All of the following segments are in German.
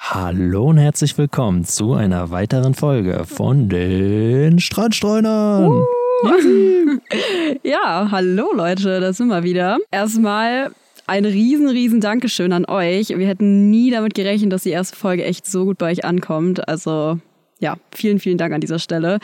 Hallo und herzlich willkommen zu einer weiteren Folge von den Strandstreunern. Ja, hallo Leute, da sind wir wieder. Erstmal ein riesen, riesen Dankeschön an euch. Wir hätten nie damit gerechnet, dass die erste Folge echt so gut bei euch ankommt. Also ja, vielen, vielen Dank an dieser Stelle.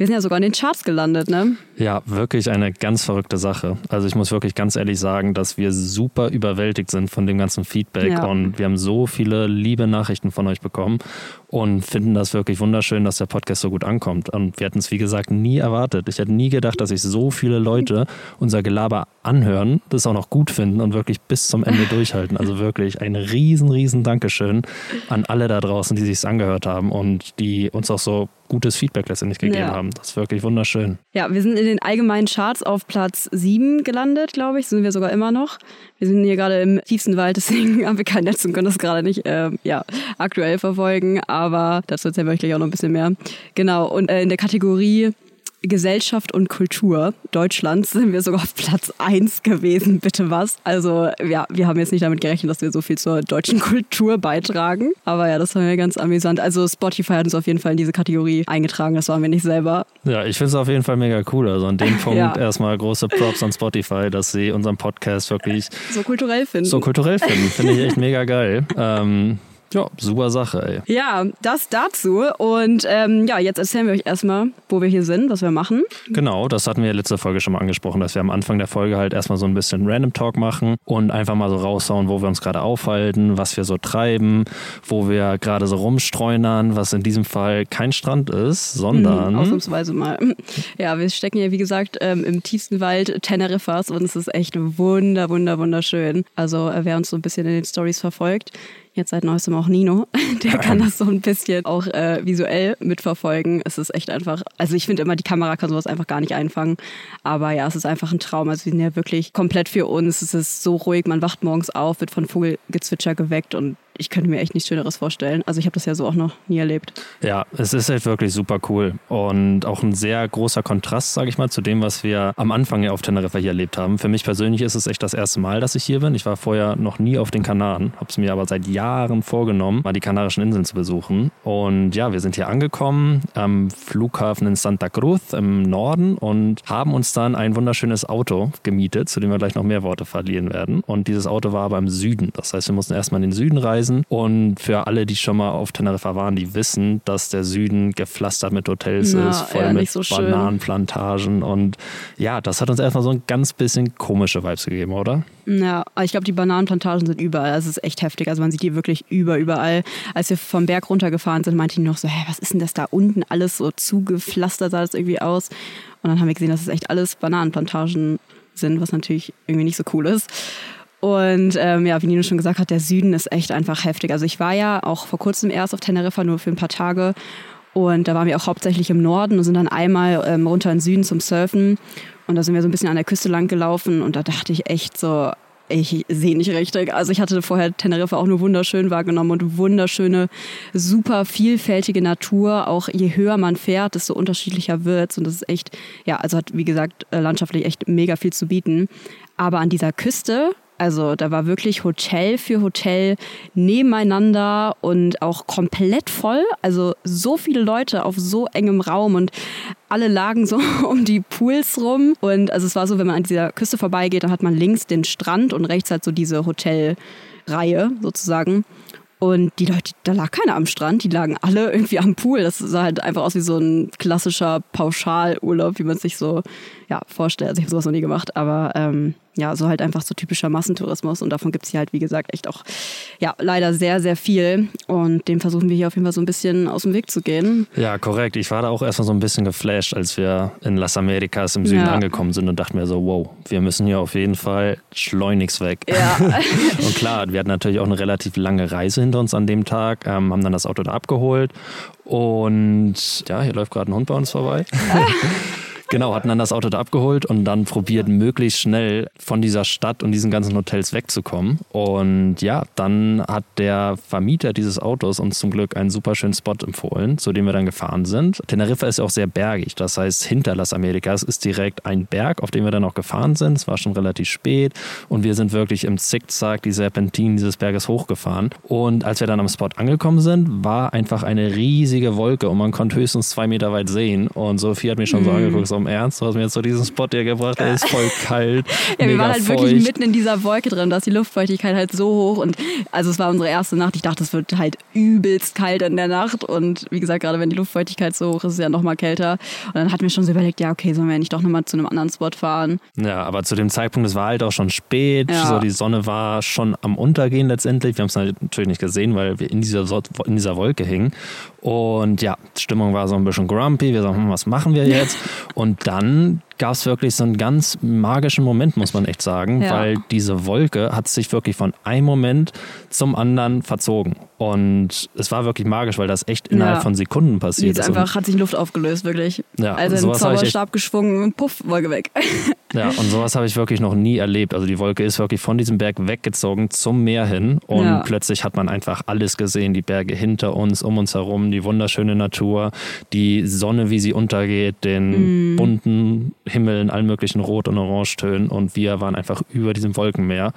Wir sind ja sogar in den Charts gelandet, ne? Ja, wirklich eine ganz verrückte Sache. Also ich muss wirklich ganz ehrlich sagen, dass wir super überwältigt sind von dem ganzen Feedback Ja. und wir haben so viele liebe Nachrichten von euch bekommen und finden das wirklich wunderschön, dass der Podcast so gut ankommt. Und wir hätten es, wie gesagt, nie erwartet. Ich hätte nie gedacht, dass sich so viele Leute unser Gelaber anhören, das auch noch gut finden und wirklich bis zum Ende durchhalten. Also wirklich ein riesen, riesen Dankeschön an alle da draußen, die sich angehört haben und die uns auch so gutes Feedback letztendlich gegeben Ja. haben. Das ist wirklich wunderschön. Ja, wir sind in den allgemeinen Charts auf Platz 7 gelandet, glaube ich. Sind wir sogar immer noch. Wir sind hier gerade im tiefsten Wald, deswegen haben wir kein Netz und können das gerade nicht ähm, ja, aktuell verfolgen. Aber dazu erzählen wir euch gleich auch noch ein bisschen mehr. Genau, und äh, in der Kategorie Gesellschaft und Kultur Deutschlands sind wir sogar auf Platz 1 gewesen, bitte was. Also ja, wir haben jetzt nicht damit gerechnet, dass wir so viel zur deutschen Kultur beitragen. Aber ja, das war mir ganz amüsant. Also Spotify hat uns auf jeden Fall in diese Kategorie eingetragen, das waren wir nicht selber. Ja, ich finde es auf jeden Fall mega cool. Also an dem Punkt Ja. erstmal große Props an Spotify, dass sie unseren Podcast wirklich So kulturell finden. so kulturell finden. Finde ich echt mega geil. Ähm, ja, super Sache, ey. Ja, das dazu. Und ähm, ja, jetzt erzählen wir euch erstmal, wo wir hier sind, was wir machen. Genau, das hatten wir letzte Folge schon mal angesprochen, dass wir am Anfang der Folge halt erstmal so ein bisschen Random Talk machen und einfach mal so raushauen, wo wir uns gerade aufhalten, was wir so treiben, wo wir gerade so rumstreunern, was in diesem Fall kein Strand ist, sondern. Ausnahmsweise mal. Ja, wir stecken ja, wie gesagt, ähm, im tiefsten Wald Teneriffas und es ist echt wunder, wunder, wunderschön. Also, äh, wer uns so ein bisschen in den Stories verfolgt, jetzt seit neuestem auch Nino, der kann das so ein bisschen auch äh, visuell mitverfolgen. Es ist echt einfach, also ich finde immer, die Kamera kann sowas einfach gar nicht einfangen. Aber ja, es ist einfach ein Traum. Also wir sind ja wirklich komplett für uns. Es ist so ruhig, man wacht morgens auf, wird von Vogelgezwitscher geweckt und ich könnte mir echt nichts Schöneres vorstellen. Also ich habe das ja so auch noch nie erlebt. Ja, es ist halt wirklich super cool und auch ein sehr großer Kontrast, sage ich mal, zu dem, was wir am Anfang ja auf Teneriffa hier erlebt haben. Für mich persönlich ist es echt das erste Mal, dass ich hier bin. Ich war vorher noch nie auf den Kanaren, habe es mir aber seit Jahren vorgenommen, mal die Kanarischen Inseln zu besuchen. Und ja, wir sind hier angekommen am Flughafen in Santa Cruz im Norden und haben uns dann ein wunderschönes Auto gemietet, zu dem wir gleich noch mehr Worte verlieren werden. Und dieses Auto war aber im Süden. Das heißt, wir mussten erstmal in den Süden reisen. Und für alle, die schon mal auf Teneriffa waren, die wissen, dass der Süden gepflastert mit Hotels Na, ist, voll ja, mit so. Bananenplantagen. Und ja, das hat uns erstmal so ein ganz bisschen komische Vibes gegeben, oder? Ja, ich glaube, die Bananenplantagen sind überall. Das ist echt heftig. Also man sieht die wirklich über, überall. Als wir vom Berg runtergefahren sind, meinte die noch so, hä, was ist denn das da unten? Alles so zugepflastert sah das irgendwie aus. Und dann haben wir gesehen, dass es echt alles Bananenplantagen sind, was natürlich irgendwie nicht so cool ist. Und ähm, ja, wie Nino schon gesagt hat, der Süden ist echt einfach heftig. Also ich war ja auch vor kurzem erst auf Teneriffa, nur für ein paar Tage. Und da waren wir auch hauptsächlich im Norden und sind dann einmal ähm, runter in den Süden zum Surfen. Und da sind wir so ein bisschen an der Küste lang gelaufen und da dachte ich echt so, ich sehe nicht richtig. Also ich hatte vorher Teneriffa auch nur wunderschön wahrgenommen und wunderschöne, super vielfältige Natur. Auch je höher man fährt, desto unterschiedlicher wird's und das ist echt, ja, also hat wie gesagt äh, landschaftlich echt mega viel zu bieten. Aber an dieser Küste also da war wirklich Hotel für Hotel nebeneinander und auch komplett voll. Also so viele Leute auf so engem Raum und alle lagen so um die Pools rum. Und also es war so, wenn man an dieser Küste vorbeigeht, dann hat man links den Strand und rechts halt so diese Hotelreihe sozusagen. Und die Leute, da lag keiner am Strand, die lagen alle irgendwie am Pool. Das sah halt einfach aus wie so ein klassischer Pauschalurlaub, wie man sich so ja, vorstellt. Also ich habe sowas noch nie gemacht, aber ähm, ja, so halt einfach so typischer Massentourismus. Und davon gibt es hier halt, wie gesagt, echt auch, ja, leider sehr, sehr viel. Und dem versuchen wir hier auf jeden Fall so ein bisschen aus dem Weg zu gehen. Ja, korrekt. Ich war da auch erstmal so ein bisschen geflasht, als wir in Las Americas im Süden ja. angekommen sind und dachten mir so, wow, wir müssen hier auf jeden Fall schleunigst weg. Ja. und klar, wir hatten natürlich auch eine relativ lange Reise hinter uns an dem Tag, ähm, haben dann das Auto da abgeholt. Und ja, hier läuft gerade ein Hund bei uns vorbei. Genau, hatten dann das Auto da abgeholt und dann probiert, möglichst schnell von dieser Stadt und diesen ganzen Hotels wegzukommen. Und ja, dann hat der Vermieter dieses Autos uns zum Glück einen super schönen Spot empfohlen, zu dem wir dann gefahren sind. Teneriffa ist ja auch sehr bergig, das heißt, hinter Las Americas ist direkt ein Berg, auf dem wir dann auch gefahren sind. Es war schon relativ spät und wir sind wirklich im Zickzack die Serpentinen dieses Berges hochgefahren. Und als wir dann am Spot angekommen sind, war einfach eine riesige Wolke und man konnte höchstens zwei Meter weit sehen. Und Sophie hat mich schon so mhm. angeguckt, so im Ernst, du hast mir jetzt so diesen Spot hier gebracht, der ist voll kalt. ja, wir waren halt feucht. wirklich mitten in dieser Wolke drin, da ist die Luftfeuchtigkeit halt so hoch und also es war unsere erste Nacht. Ich dachte, es wird halt übelst kalt in der Nacht und wie gesagt, gerade wenn die Luftfeuchtigkeit so hoch ist, ist es ja nochmal kälter. Und dann hatten wir schon so überlegt, ja, okay, sollen wir nicht doch nochmal zu einem anderen Spot fahren? Ja, aber zu dem Zeitpunkt, es war halt auch schon spät, ja. so die Sonne war schon am Untergehen letztendlich. Wir haben es natürlich nicht gesehen, weil wir in dieser, in dieser Wolke hingen. Und ja, die Stimmung war so ein bisschen grumpy. Wir sagen, hm, was machen wir jetzt? Und dann gab es wirklich so einen ganz magischen Moment, muss man echt sagen, ja. weil diese Wolke hat sich wirklich von einem Moment zum anderen verzogen. Und es war wirklich magisch, weil das echt innerhalb ja. von Sekunden passiert Jetzt ist. einfach hat sich Luft aufgelöst, wirklich. Ja, also ein Zauberstab geschwungen, puff, Wolke weg. Ja, und sowas habe ich wirklich noch nie erlebt. Also die Wolke ist wirklich von diesem Berg weggezogen zum Meer hin und ja. plötzlich hat man einfach alles gesehen. Die Berge hinter uns, um uns herum, die wunderschöne Natur, die Sonne, wie sie untergeht, den mm. bunten Himmel in allen möglichen Rot- und Orangetönen und wir waren einfach über diesem Wolkenmeer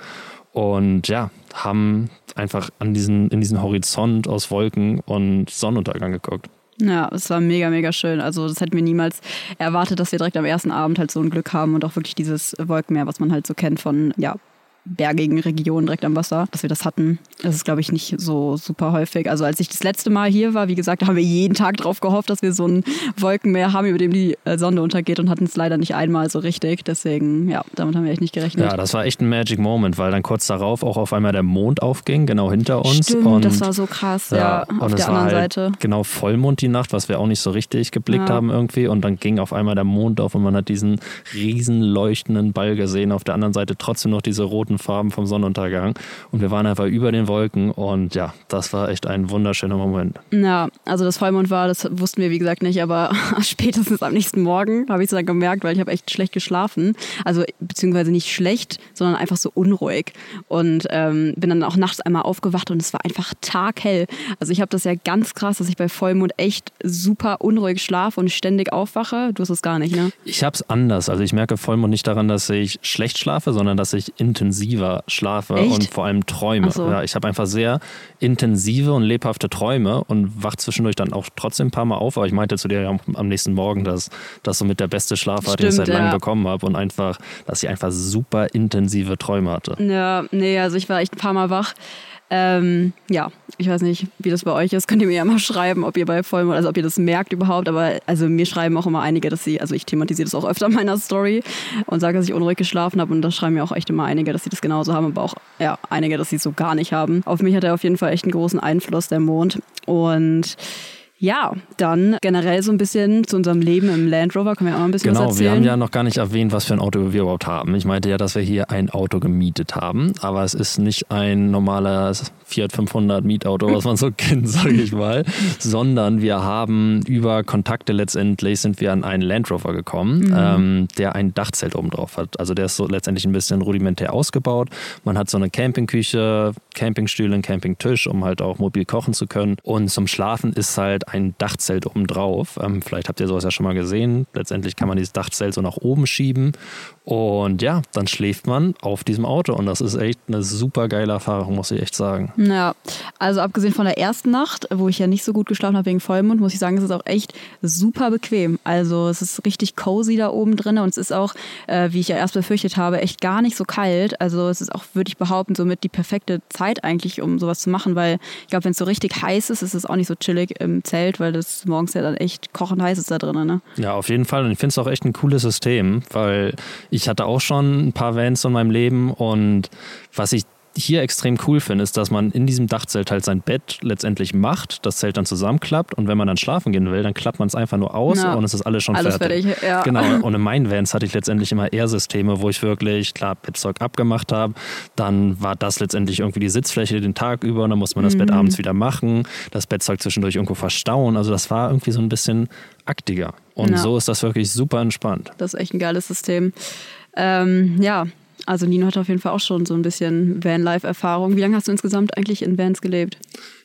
und ja, haben einfach an diesen, in diesen Horizont aus Wolken und Sonnenuntergang geguckt. Ja, es war mega, mega schön. Also das hätten wir niemals erwartet, dass wir direkt am ersten Abend halt so ein Glück haben und auch wirklich dieses Wolkenmeer, was man halt so kennt von ja, bergigen Regionen direkt am Wasser, dass wir das hatten. Das ist, glaube ich, nicht so super häufig. Also als ich das letzte Mal hier war, wie gesagt, haben wir jeden Tag darauf gehofft, dass wir so ein Wolkenmeer haben, über dem die äh, Sonne untergeht und hatten es leider nicht einmal so richtig. Deswegen, ja, damit haben wir echt nicht gerechnet. Ja, das war echt ein Magic Moment, weil dann kurz darauf auch auf einmal der Mond aufging, genau hinter uns. Stimmt, und, das war so krass, ja, ja auf der anderen halt Seite. Genau Vollmond die Nacht, was wir auch nicht so richtig geblickt ja. haben irgendwie. Und dann ging auf einmal der Mond auf und man hat diesen riesen leuchtenden Ball gesehen. Auf der anderen Seite trotzdem noch diese roten roten Farben vom Sonnenuntergang. Und wir waren einfach über den Wolken und ja, das war echt ein wunderschöner Moment. Ja, also das Vollmond war, das wussten wir wie gesagt nicht, aber spätestens am nächsten Morgen habe ich es dann gemerkt, weil ich habe echt schlecht geschlafen. Also beziehungsweise nicht schlecht, sondern einfach so unruhig. Und ähm, bin dann auch nachts einmal aufgewacht und es war einfach taghell. Also ich habe das ja ganz krass, dass ich bei Vollmond echt super unruhig schlafe und ständig aufwache. Du hast es gar nicht, ne? Ich habe es anders. Also ich merke Vollmond nicht daran, dass ich schlecht schlafe, sondern dass ich intensiv intensiver schlafe Echt? und vor allem träume. So. Ja, ich habe einfach sehr intensive und lebhafte Träume und wach zwischendurch dann auch trotzdem ein paar Mal auf. Aber ich meinte zu dir ja am nächsten Morgen, dass das somit der beste Schlaf war, den ich seit langem bekommen habe und einfach, dass ich einfach super intensive Träume hatte. Ja, nee, also ich war echt ein paar Mal wach. Ähm, ja, ich weiß nicht, wie das bei euch ist. Könnt ihr mir ja mal schreiben, ob ihr bei Vollmond, also ob ihr das merkt überhaupt. Aber also mir schreiben auch immer einige, dass sie, also ich thematisiere das auch öfter in meiner Story und sage, dass ich unruhig geschlafen habe. Und da schreiben mir auch echt immer einige, dass sie das genauso haben, aber auch ja, einige, dass sie es so gar nicht haben. Auf mich hat er auf jeden Fall echt einen großen Einfluss, der Mond. Und Ja, dann generell so ein bisschen zu unserem Leben im Land Rover können wir auch mal ein bisschen Genau, was wir erzählen. haben ja noch gar nicht erwähnt, was für ein Auto wir überhaupt haben. Ich meinte ja, dass wir hier ein Auto gemietet haben, aber es ist nicht ein normales Fiat 500 Mietauto, was man so kennt, sage ich mal, sondern wir haben über Kontakte letztendlich sind wir an einen Land Rover gekommen, Mhm. ähm, der ein Dachzelt oben drauf hat. Also der ist so letztendlich ein bisschen rudimentär ausgebaut. Man hat so eine Campingküche, Campingstühle, einen Campingtisch, um halt auch mobil kochen zu können. Und zum Schlafen ist halt ein Dachzelt oben drauf. Ähm, vielleicht habt ihr sowas ja schon mal gesehen. Letztendlich kann man dieses Dachzelt so nach oben schieben. Und ja, dann schläft man auf diesem Auto. Und das ist echt eine super geile Erfahrung, muss ich echt sagen. Ja, also abgesehen von der ersten Nacht, wo ich ja nicht so gut geschlafen habe wegen Vollmond, muss ich sagen, es ist auch echt super bequem. Also es ist richtig cozy da oben drin und es ist auch, äh, wie ich ja erst befürchtet habe, echt gar nicht so kalt. Also es ist auch, würde ich behaupten, somit die perfekte Zeit eigentlich, um sowas zu machen, weil ich glaube, wenn es so richtig heiß ist, ist es auch nicht so chillig im Zelt, weil das morgens ja dann echt kochend heiß ist da drin. Ne? Ja, auf jeden Fall. Und ich finde es auch echt ein cooles System, weil ich hatte auch schon ein paar Vans in meinem Leben und was ich hier extrem cool finde, ist, dass man in diesem Dachzelt halt sein Bett letztendlich macht, das Zelt dann zusammenklappt und wenn man dann schlafen gehen will, dann klappt man es einfach nur aus Ja. und es ist alles schon Alles fertig. fertig, ja. Genau. Und in meinen Vans hatte ich letztendlich immer eher Systeme, wo ich wirklich, klar, Bettzeug abgemacht habe. Dann war das letztendlich irgendwie die Sitzfläche den Tag über und dann musste man das Bett Mhm. abends wieder machen, das Bettzeug zwischendurch irgendwo verstauen. Also das war irgendwie so ein bisschen aktiger. Und Ja. so ist das wirklich super entspannt. Das ist echt ein geiles System. Ähm, ja, also Nino hat auf jeden Fall auch schon so ein bisschen Van-Life-Erfahrung. Wie lange hast du insgesamt eigentlich in Vans gelebt?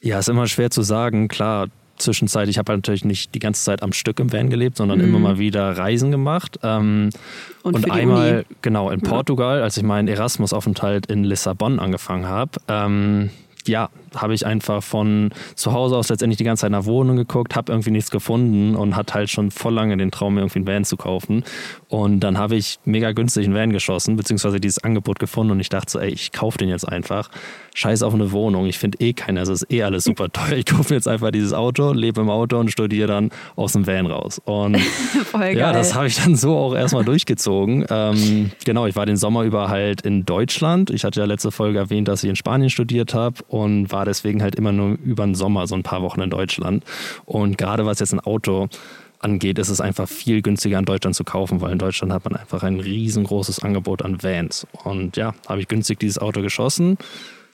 Ja, ist immer schwer zu sagen. Klar, Zwischenzeit, ich habe halt natürlich nicht die ganze Zeit am Stück im Van gelebt, sondern immer mal wieder Reisen gemacht. Ähm, Und und einmal, Uni? genau, in Portugal, als ich meinen Erasmus-Aufenthalt in Lissabon angefangen habe. Ähm, ja, habe ich einfach von zu Hause aus letztendlich die ganze Zeit nach Wohnungen geguckt, habe irgendwie nichts gefunden und hatte halt schon voll lange den Traum, mir irgendwie einen Van zu kaufen. Und dann habe ich mega günstig einen Van geschossen, beziehungsweise dieses Angebot gefunden und ich dachte so, ey, ich kaufe den jetzt einfach. Scheiß auf eine Wohnung, ich finde eh keiner, es ist eh alles super teuer. Ich kaufe mir jetzt einfach dieses Auto, lebe im Auto und studiere dann aus dem Van raus. Und ja, das habe ich dann so auch erstmal durchgezogen. Ähm, genau, ich war den Sommer über halt in Deutschland. Ich hatte ja letzte Folge erwähnt, dass ich in Spanien studiert habe und war deswegen halt immer nur über den Sommer so ein paar Wochen in Deutschland. Und gerade was jetzt ein Auto angeht, ist es einfach viel günstiger in Deutschland zu kaufen, weil in Deutschland hat man einfach ein riesengroßes Angebot an Vans. Und ja, habe ich günstig dieses Auto geschossen,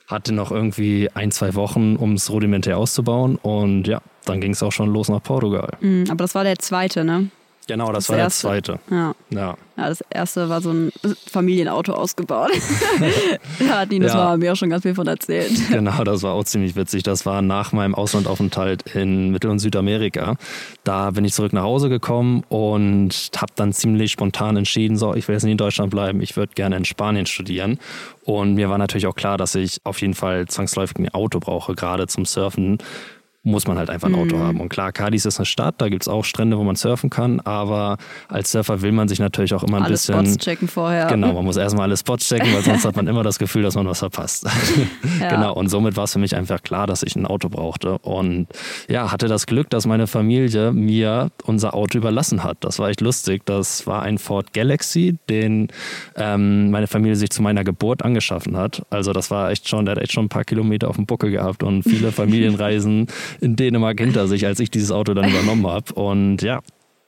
hatte noch irgendwie ein, zwei Wochen, um es rudimentär auszubauen und ja, dann ging es auch schon los nach Portugal. Mhm, aber das war der zweite, ne? Genau, das, Das war der erste. zweite. Ja. Ja. ja, das erste war so ein Familienauto ausgebaut. da hat Nino Ja. ja. mir auch schon ganz viel von erzählt. Genau, das war auch ziemlich witzig. Das war nach meinem Auslandaufenthalt in Mittel- und Südamerika. Da bin ich zurück nach Hause gekommen und habe dann ziemlich spontan entschieden, so, ich will jetzt nicht in Deutschland bleiben, ich würde gerne in Spanien studieren. Und mir war natürlich auch klar, dass ich auf jeden Fall zwangsläufig ein Auto brauche, gerade zum Surfen muss man halt einfach ein Auto haben. Und klar, Cadiz ist eine Stadt, da gibt es auch Strände, wo man surfen kann, aber als Surfer will man sich natürlich auch immer ein Alle bisschen... Spots checken vorher. Genau, man muss erstmal alle Spots checken, weil sonst hat man immer das Gefühl, dass man was verpasst. Ja. Genau, und somit war es für mich einfach klar, dass ich ein Auto brauchte. Und ja, hatte das Glück, dass meine Familie mir unser Auto überlassen hat. Das war echt lustig. Das war ein Ford Galaxy, den ähm, meine Familie sich zu meiner Geburt angeschaffen hat. Also das war echt schon, der hat echt schon ein paar Kilometer auf dem Buckel gehabt und viele Familienreisen in Dänemark hinter sich, als ich dieses Auto dann übernommen habe. Und ja,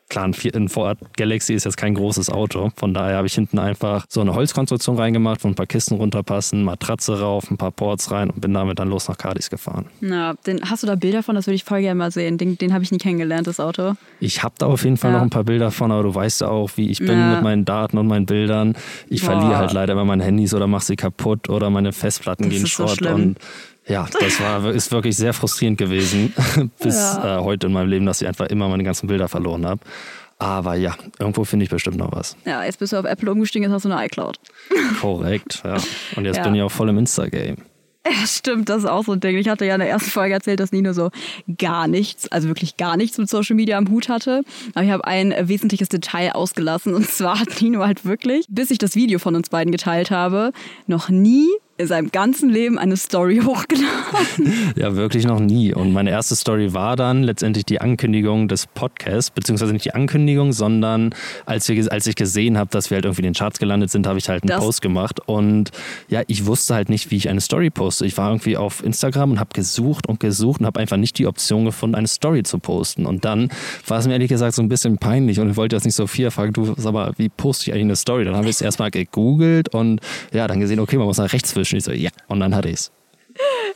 Klar, ein Ford Galaxy ist jetzt kein großes Auto. Von daher habe ich hinten einfach so eine Holzkonstruktion reingemacht, wo ein paar Kisten runterpassen, Matratze rauf, ein paar Ports rein und bin damit dann los nach Cadiz gefahren. Ja, den, hast du da Bilder von? Das würde ich voll gerne mal sehen. Den, den habe ich nie kennengelernt, das Auto. Ich habe da auf jeden Fall Ja. noch ein paar Bilder von, aber du weißt ja auch, wie ich bin Ja. mit meinen Daten und meinen Bildern. Ich Boah. verliere halt leider immer meine Handys oder mache sie kaputt oder meine Festplatten Das gehen so Schrott. schlimm. und ja, das war, ist wirklich sehr frustrierend gewesen bis Ja. äh, heute in meinem Leben, dass ich einfach immer meine ganzen Bilder verloren habe. Aber ja, irgendwo finde ich bestimmt noch was. Ja, jetzt bist du auf Apple umgestiegen, jetzt hast du eine iCloud. Korrekt, ja. Und jetzt Ja. bin ich auch voll im Insta-Game. Ja, stimmt, das ist auch so ein Ding. Ich hatte ja in der ersten Folge erzählt, dass Nino so gar nichts, also wirklich gar nichts mit Social Media am Hut hatte. Aber ich habe ein wesentliches Detail ausgelassen. Und zwar hat Nino halt wirklich, bis ich das Video von uns beiden geteilt habe, noch nie in seinem ganzen Leben eine Story hochgeladen? Ja, wirklich noch nie. Und meine erste Story war dann letztendlich die Ankündigung des Podcasts, beziehungsweise nicht die Ankündigung, sondern als, wir, als ich gesehen habe, dass wir halt irgendwie in den Charts gelandet sind, habe ich halt einen Das- Post gemacht. Und ja, ich wusste halt nicht, wie ich eine Story poste. Ich war irgendwie auf Instagram und habe gesucht und gesucht und habe einfach nicht die Option gefunden, eine Story zu posten. Und dann war es mir ehrlich gesagt so ein bisschen peinlich und ich wollte jetzt nicht so viel fragen, du sag mal, wie poste ich eigentlich eine Story? Dann habe ich es erstmal gegoogelt und ja, dann gesehen, okay, man muss nach rechts wischen. Ich so, ja, und dann hatte ich es.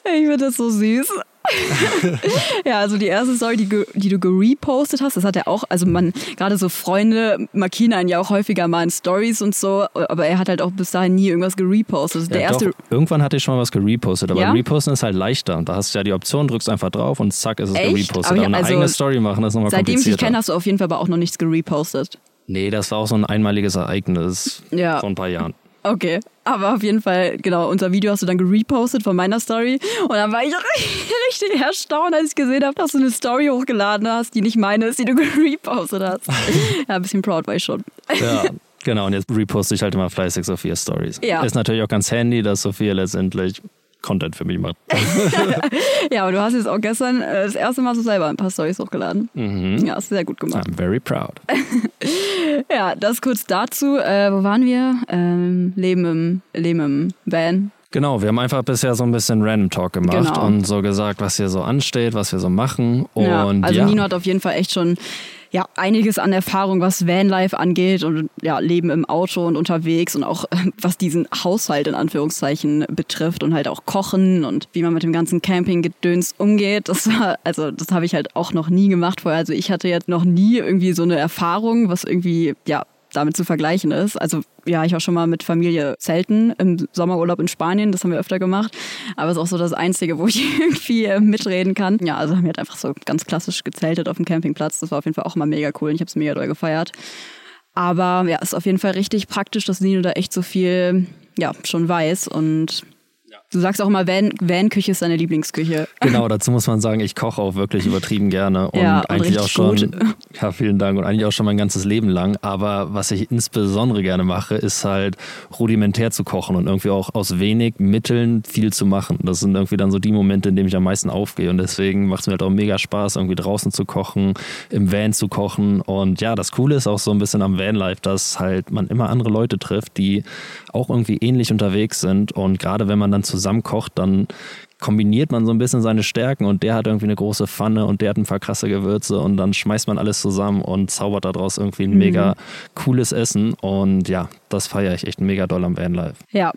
Ich finde das so süß. ja, also die erste Story, die, die du gerepostet hast, das hat er auch, also man, gerade so Freunde markieren einen ja auch häufiger mal in Stories und so, aber er hat halt auch bis dahin nie irgendwas gerepostet. Der Ja, erste, doch, irgendwann hatte ich schon mal was gerepostet, aber Ja? Reposten ist halt leichter. Da hast du ja die Option, drückst einfach drauf und zack, ist es Echt? gerepostet. Aber Aber eine also eigene Story machen, das ist nochmal seitdem ich dich kenne, hast du auf jeden Fall aber auch noch nichts gerepostet. nee, das war auch so ein einmaliges Ereignis Ja. vor ein paar Jahren. Okay, aber auf jeden Fall, genau, unser Video hast du dann gerepostet von meiner Story und dann war ich richtig erstaunt, als ich gesehen habe, dass du eine Story hochgeladen hast, die nicht meine ist, die du gerepostet hast. ja, ein bisschen proud war ich schon. Ja, genau. Und jetzt reposte ich halt immer fleißig Sophia Stories. Ja. Ist natürlich auch ganz handy, dass Sophia letztendlich Content für mich macht. Ja, aber du hast jetzt auch gestern äh, das erste Mal so selber ein paar Stories hochgeladen. Ja, hast du sehr gut gemacht. I'm very proud. Ja, das kurz dazu. Äh, wo waren wir? Ähm, Leben im, Leben im Van. Genau, wir haben einfach bisher so ein bisschen Random Talk gemacht Genau. und so gesagt, was hier so ansteht, was wir so machen. Und ja, also ja, Nino hat auf jeden Fall echt schon ja, einiges an Erfahrung, was Vanlife angeht und ja, Leben im Auto und unterwegs und auch was diesen Haushalt in Anführungszeichen betrifft und halt auch Kochen und wie man mit dem ganzen Campinggedöns umgeht. Das war, also das habe ich halt auch noch nie gemacht vorher. Also ich hatte jetzt noch nie irgendwie so eine Erfahrung, was irgendwie, ja, damit zu vergleichen ist. Also ja, ich war schon mal mit Familie zelten im Sommerurlaub in Spanien, das haben wir öfter gemacht. Aber es ist auch so das Einzige, wo ich irgendwie äh, mitreden kann. Ja, also haben wir halt einfach so ganz klassisch gezeltet auf dem Campingplatz. Das war auf jeden Fall auch mal mega cool und ich habe es mega doll gefeiert. Aber ja, ist auf jeden Fall richtig praktisch, dass Nino da echt so viel ja, schon weiß und Du sagst auch immer, Van- Van-Küche ist deine Lieblingsküche. Genau, dazu muss man sagen, ich koche auch wirklich übertrieben gerne und Ja, und eigentlich auch schon, gut. ja, vielen Dank und eigentlich auch schon mein ganzes Leben lang. Aber was ich insbesondere gerne mache, ist halt rudimentär zu kochen und irgendwie auch aus wenig Mitteln viel zu machen. Das sind irgendwie dann so die Momente, in denen ich am meisten aufgehe und deswegen macht es mir halt auch mega Spaß, irgendwie draußen zu kochen, im Van zu kochen und ja, das Coole ist auch so ein bisschen am Vanlife, dass halt man immer andere Leute trifft, die auch irgendwie ähnlich unterwegs sind und gerade wenn man dann zusammen kocht, dann kombiniert man so ein bisschen seine Stärken und der hat irgendwie eine große Pfanne und der hat ein paar krasse Gewürze und dann schmeißt man alles zusammen und zaubert daraus irgendwie ein mega cooles Essen und ja, das feiere ich echt mega doll am Vanlife. Ja,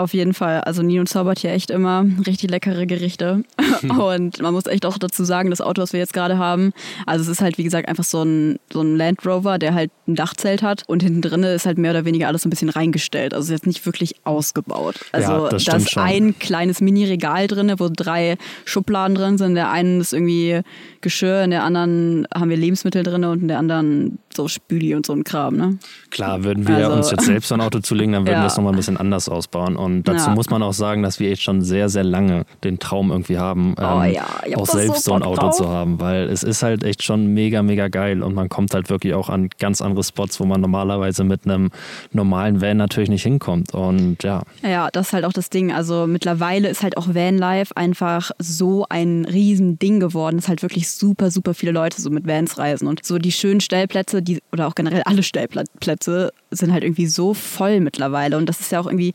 auf jeden Fall. Also Nino zaubert hier echt immer richtig leckere Gerichte. Und man muss echt auch dazu sagen, das Auto, was wir jetzt gerade haben, also es ist halt wie gesagt einfach so ein, so ein Land Rover, der halt ein Dachzelt hat und hinten drin ist halt mehr oder weniger alles so ein bisschen reingestellt. Also es ist jetzt nicht wirklich ausgebaut. Also Ja, das da ist schon. ein kleines Mini-Regal drin, wo drei Schubladen drin sind. In der einen ist irgendwie Geschirr, in der anderen haben wir Lebensmittel drin und in der anderen so Spüli und so ein Kram, ne? Klar, würden wir Also- uns jetzt selbst so ein Auto zulegen, dann würden Ja. wir es nochmal ein bisschen anders ausbauen. Und dazu Ja. muss man auch sagen, dass wir jetzt schon sehr, sehr lange den Traum irgendwie haben, Oh ähm, ja, auch selbst so ein Auto drauf. zu haben, weil es ist halt echt schon mega, mega geil und man kommt halt wirklich auch an ganz andere Spots, wo man normalerweise mit einem normalen Van natürlich nicht hinkommt. Und ja, Ja, das ist halt auch das Ding. Also mittlerweile ist halt auch Vanlife einfach so ein Riesending geworden, dass halt wirklich super, super viele Leute so mit Vans reisen. Und so die schönen Stellplätze, die, oder auch generell alle Stellplätze, sind halt irgendwie so voll mittlerweile. Und das ist ja auch irgendwie,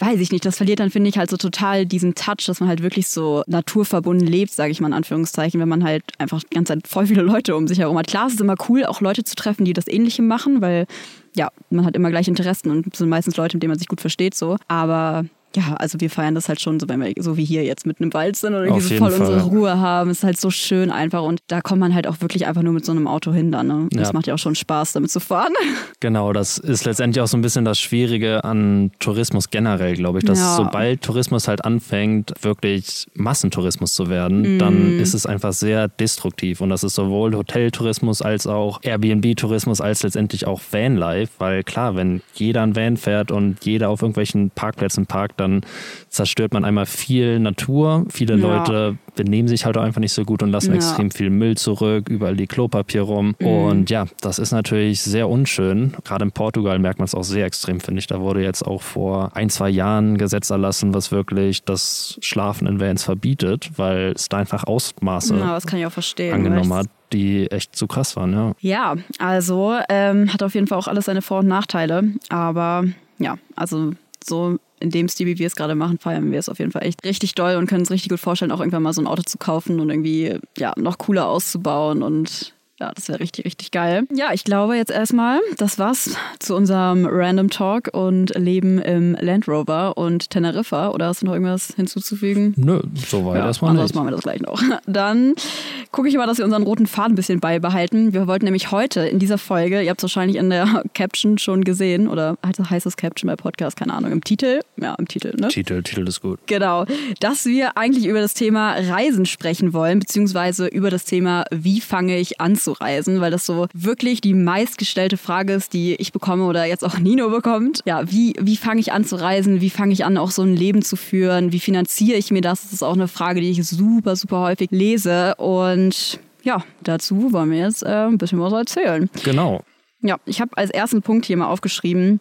weiß ich nicht, das verliert dann, finde ich, halt so total diesen Touch, dass man halt wirklich so naturverbunden lebt, sage ich mal in Anführungszeichen, wenn man halt einfach die ganze Zeit voll viele Leute um sich herum hat. Klar, es ist immer cool, auch Leute zu treffen, die das Ähnliche machen, weil ja, man hat immer gleich Interessen und sind meistens Leute, mit denen man sich gut versteht, so. Aber ja, also wir feiern das halt schon, so wenn wir so wie hier jetzt mitten im Wald sind Auf so voll unsere Fall. Ruhe haben. Es ist halt so schön einfach und da kommt man halt auch wirklich einfach nur mit so einem Auto hin dann. Ne? Das Ja. macht ja auch schon Spaß, damit zu fahren. Genau, das ist letztendlich auch so ein bisschen das Schwierige an Tourismus generell, glaube ich, dass Ja. sobald Tourismus halt anfängt, wirklich Massentourismus zu werden, Mhm. dann ist es einfach sehr destruktiv. Und das ist sowohl Hoteltourismus als auch Airbnb-Tourismus als letztendlich auch Vanlife, weil klar, wenn jeder ein Van fährt und jeder auf irgendwelchen Parkplätzen parkt, dann zerstört man einmal viel Natur. Viele Ja. Leute benehmen sich halt auch einfach nicht so gut und lassen Ja. extrem viel Müll zurück, überall die Klopapier rum. Mhm. Und ja, das ist natürlich sehr unschön. Gerade in Portugal merkt man es auch sehr extrem, finde ich. Da wurde jetzt auch vor ein, zwei Jahren ein Gesetz erlassen, was wirklich das Schlafen in Vans verbietet, weil es da einfach Ausmaße Ja, das kann ich auch verstehen. angenommen hat, die echt zu krass waren, ja. Ja, also ähm, hat auf jeden Fall auch alles seine Vor- und Nachteile. Aber ja, also so in dem Stil, wie wir es gerade machen, feiern wir es auf jeden Fall echt richtig doll und können uns richtig gut vorstellen, auch irgendwann mal so ein Auto zu kaufen und irgendwie ja noch cooler auszubauen und ja, das wäre richtig, richtig geil. Ja, ich glaube jetzt erstmal, das war's zu unserem Random Talk und Leben im Land Rover und Teneriffa. Oder hast du noch irgendwas hinzuzufügen? Nö, soweit Ja, erstmal nicht. machen wir das gleich noch. Dann gucke ich mal, dass wir unseren roten Faden ein bisschen beibehalten. Wir wollten nämlich heute in dieser Folge, ihr habt es wahrscheinlich in der Caption schon gesehen, oder heißt das Caption bei Podcast, keine Ahnung, im Titel? Ja, im Titel, ne? Titel, Titel ist gut. Genau, dass wir eigentlich über das Thema Reisen sprechen wollen, beziehungsweise über das Thema, wie fange ich an zu reisen, weil das so wirklich die meistgestellte Frage ist, die ich bekomme oder jetzt auch Nino bekommt. Ja, wie, wie fange ich an zu reisen? Wie fange ich an, auch so ein Leben zu führen? Wie finanziere ich mir das? Das ist auch eine Frage, die ich super, super häufig lese und ja, dazu wollen wir jetzt äh, ein bisschen was erzählen. Genau. Ja, ich habe als ersten Punkt hier mal aufgeschrieben,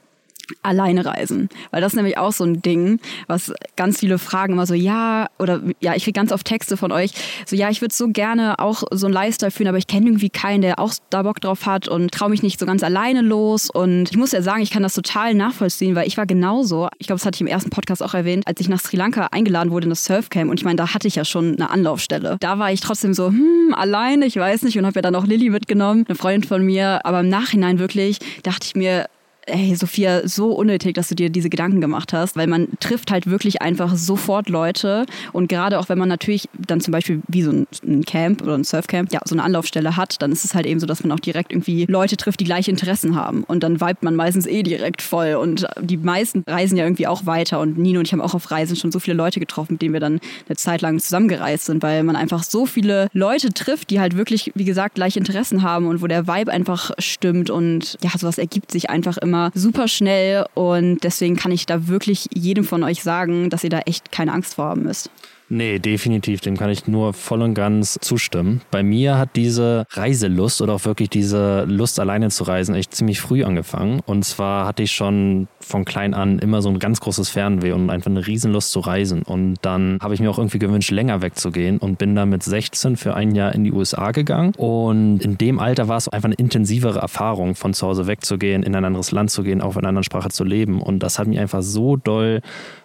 alleine reisen. Weil das ist nämlich auch so ein Ding, was ganz viele fragen immer so, ja, oder ja, ich kriege ganz oft Texte von euch, so, ja, ich würde so gerne auch so ein Lifestyle führen, aber ich kenne irgendwie keinen, der auch da Bock drauf hat und traue mich nicht so ganz alleine los. Und ich muss ja sagen, ich kann das total nachvollziehen, weil ich war genauso, ich glaube, das hatte ich im ersten Podcast auch erwähnt, als ich nach Sri Lanka eingeladen wurde in das Surfcamp und ich meine, da hatte ich ja schon eine Anlaufstelle. Da war ich trotzdem so, hm, alleine, ich weiß nicht und habe ja dann auch Lilly mitgenommen, eine Freundin von mir, aber im Nachhinein wirklich dachte ich mir, Ey, Sophia, so unnötig, dass du dir diese Gedanken gemacht hast, weil man trifft halt wirklich einfach sofort Leute und gerade auch wenn man natürlich dann zum Beispiel wie so ein, Camp oder ein Surfcamp, ja, so eine Anlaufstelle hat, dann ist es halt eben so, dass man auch direkt irgendwie Leute trifft, die gleiche Interessen haben und dann vibet man meistens eh direkt voll und die meisten reisen ja irgendwie auch weiter und Nino und ich haben auch auf Reisen schon so viele Leute getroffen, mit denen wir dann eine Zeit lang zusammengereist sind, weil man einfach so viele Leute trifft, die halt wirklich, wie gesagt, gleiche Interessen haben und wo der Vibe einfach stimmt und ja, sowas ergibt sich einfach immer super schnell und deswegen kann ich da wirklich jedem von euch sagen, dass ihr da echt keine Angst vor haben müsst. Nee, definitiv. Dem kann ich nur voll und ganz zustimmen. Bei mir hat diese Reiselust oder auch wirklich diese Lust, alleine zu reisen, echt ziemlich früh angefangen. Und zwar hatte ich schon von klein an immer so ein ganz großes Fernweh und einfach eine Riesenlust zu reisen. Und dann habe ich mir auch irgendwie gewünscht, länger wegzugehen und bin dann mit 16 für ein Jahr in die USA gegangen. Und in dem Alter war es einfach eine intensivere Erfahrung, von zu Hause wegzugehen, in ein anderes Land zu gehen, auch in einer anderen Sprache zu leben. Und das hat mich einfach so doll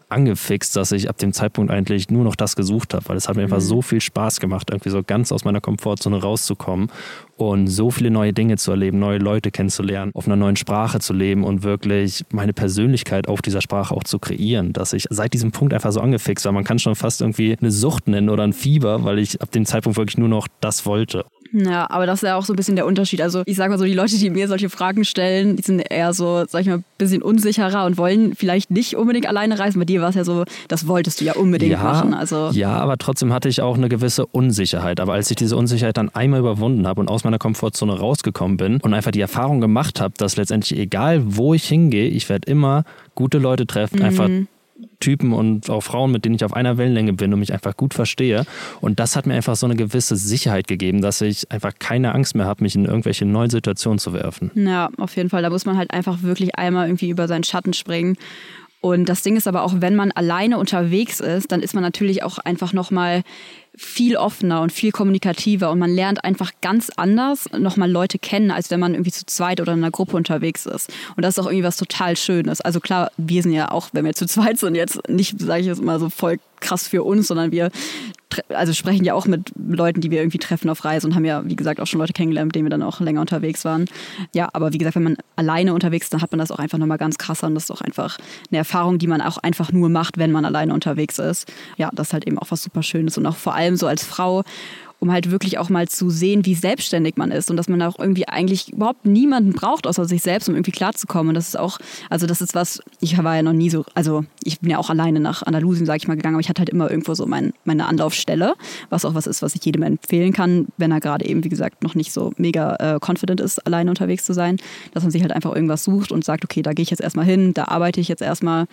angefixt, dass ich ab dem Zeitpunkt eigentlich nur noch das gesucht habe, weil es hat mir einfach so viel Spaß gemacht, irgendwie so ganz aus meiner Komfortzone rauszukommen und so viele neue Dinge zu erleben, neue Leute kennenzulernen, auf einer neuen Sprache zu leben und wirklich meine Persönlichkeit auf dieser Sprache auch zu kreieren, dass ich seit diesem Punkt einfach so angefixt war. Man kann schon fast irgendwie eine Sucht nennen oder ein Fieber, weil ich ab dem Zeitpunkt wirklich nur noch das wollte. Ja, aber das ist ja auch so ein bisschen der Unterschied. Also ich sage mal so, die Leute, die mir solche Fragen stellen, die sind eher so, sag ich mal, ein bisschen unsicherer und wollen vielleicht nicht unbedingt alleine reisen. Bei dir war es ja so, das wolltest du ja unbedingt machen. Also ja, aber trotzdem hatte ich auch eine gewisse Unsicherheit. Aber als ich diese Unsicherheit dann einmal überwunden habe und aus meiner Komfortzone rausgekommen bin und einfach die Erfahrung gemacht habe, dass letztendlich egal, wo ich hingehe, ich werde immer gute Leute treffen, einfach Typen und auch Frauen, mit denen ich auf einer Wellenlänge bin und mich einfach gut verstehe. Und das hat mir einfach so eine gewisse Sicherheit gegeben, dass ich einfach keine Angst mehr habe, mich in irgendwelche neuen Situationen zu werfen. Ja, auf jeden Fall. Da muss man halt einfach wirklich einmal irgendwie über seinen Schatten springen. Und das Ding ist aber auch, wenn man alleine unterwegs ist, dann ist man natürlich auch einfach nochmal viel offener und viel kommunikativer und man lernt einfach ganz anders nochmal Leute kennen, als wenn man irgendwie zu zweit oder in einer Gruppe unterwegs ist. Und das ist auch irgendwie was total Schönes. Also klar, wir sind ja auch, wenn wir zu zweit sind, jetzt nicht, sage ich jetzt mal so voll krass für uns, sondern wir also sprechen ja auch mit Leuten, die wir irgendwie treffen auf Reise und haben ja, wie gesagt, auch schon Leute kennengelernt, mit denen wir dann auch länger unterwegs waren. Ja, aber wie gesagt, wenn man alleine unterwegs ist, dann hat man das auch einfach nochmal ganz krasser und das ist auch einfach eine Erfahrung, die man auch einfach nur macht, wenn man alleine unterwegs ist. Ja, das ist halt eben auch was super Schönes und auch vor allem so als Frau um halt wirklich auch mal zu sehen, wie selbstständig man ist und dass man auch irgendwie eigentlich überhaupt niemanden braucht, außer sich selbst, um irgendwie klarzukommen. Und das ist auch, also das ist was, ich war ja noch nie so, also ich bin ja auch alleine nach Andalusien, sage ich mal, gegangen, aber ich hatte halt immer irgendwo so mein, meine Anlaufstelle, was auch was ist, was ich jedem empfehlen kann, wenn er gerade eben, wie gesagt, noch nicht so mega äh, confident ist, alleine unterwegs zu sein, dass man sich halt einfach irgendwas sucht und sagt, okay, da gehe ich jetzt erstmal hin, da arbeite ich jetzt erstmal.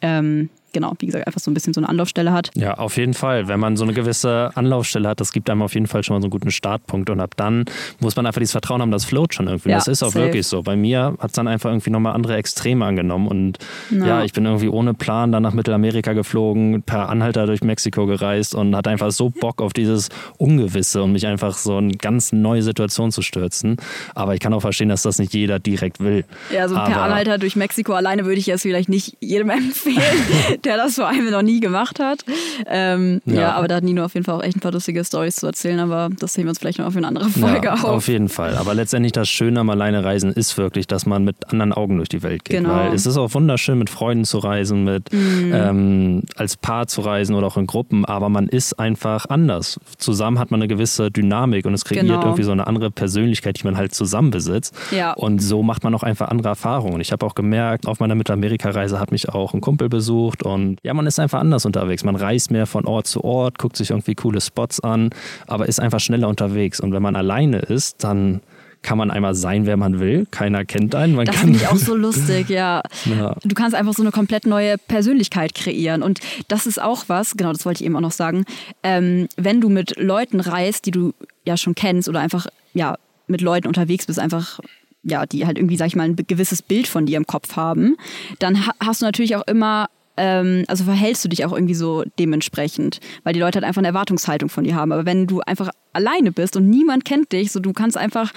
Ähm, genau, wie gesagt, einfach so ein bisschen so eine Anlaufstelle hat. Ja, auf jeden Fall. Wenn man so eine gewisse Anlaufstelle hat, das gibt einem auf jeden Fall schon mal so einen guten Startpunkt. Und ab dann muss man einfach dieses Vertrauen haben, das float schon irgendwie. Ja, das ist auch safe. wirklich so. Bei mir hat es dann einfach irgendwie nochmal andere Extreme angenommen. Und Ja. ja. ich bin irgendwie ohne Plan dann nach Mittelamerika geflogen, per Anhalter durch Mexiko gereist und hatte einfach so Bock auf dieses Ungewisse und mich einfach so in ganz neue Situationen zu stürzen. Aber ich kann auch verstehen, dass das nicht jeder direkt will. Ja, so per Aber- Anhalter durch Mexiko alleine würde ich jetzt vielleicht nicht jedem empfehlen, der das vor allem noch nie gemacht hat. Ähm, ja. Ja. aber da hat Nino auf jeden Fall auch echt ein paar lustige Stories zu erzählen, aber das sehen wir uns vielleicht noch für eine andere Folge ja, auf. Auf jeden Fall. Aber letztendlich das Schöne am Alleinereisen ist wirklich, dass man mit anderen Augen durch die Welt geht. Genau. Weil es ist auch wunderschön, mit Freunden zu reisen, mit Mhm. ähm, als Paar zu reisen oder auch in Gruppen, aber man ist einfach anders. Zusammen hat man eine gewisse Dynamik und es kreiert Genau. irgendwie so eine andere Persönlichkeit, die man halt zusammen besitzt. Ja. Und so macht man auch einfach andere Erfahrungen. Ich habe auch gemerkt, auf meiner Mittelamerika-Reise hat mich auch ein Kumpel besucht und ja, man ist einfach anders unterwegs. Man reist mehr von Ort zu Ort, guckt sich irgendwie coole Spots an, aber ist einfach schneller unterwegs. Und wenn man alleine ist, dann kann man einmal sein, wer man will. Keiner kennt einen. Man Das finde ich auch so lustig, ja. Ja. Du kannst einfach so eine komplett neue Persönlichkeit kreieren. Und das ist auch was, genau, das wollte ich eben auch noch sagen, ähm, wenn du mit Leuten reist, die du ja schon kennst oder einfach ja mit Leuten unterwegs bist, einfach ja, die halt irgendwie, sag ich mal, ein gewisses Bild von dir im Kopf haben, dann ha hast du natürlich auch immer ähm, also verhältst du dich auch irgendwie so dementsprechend, weil die Leute halt einfach eine Erwartungshaltung von dir haben. Aber wenn du einfach alleine bist und niemand kennt dich, so du kannst einfach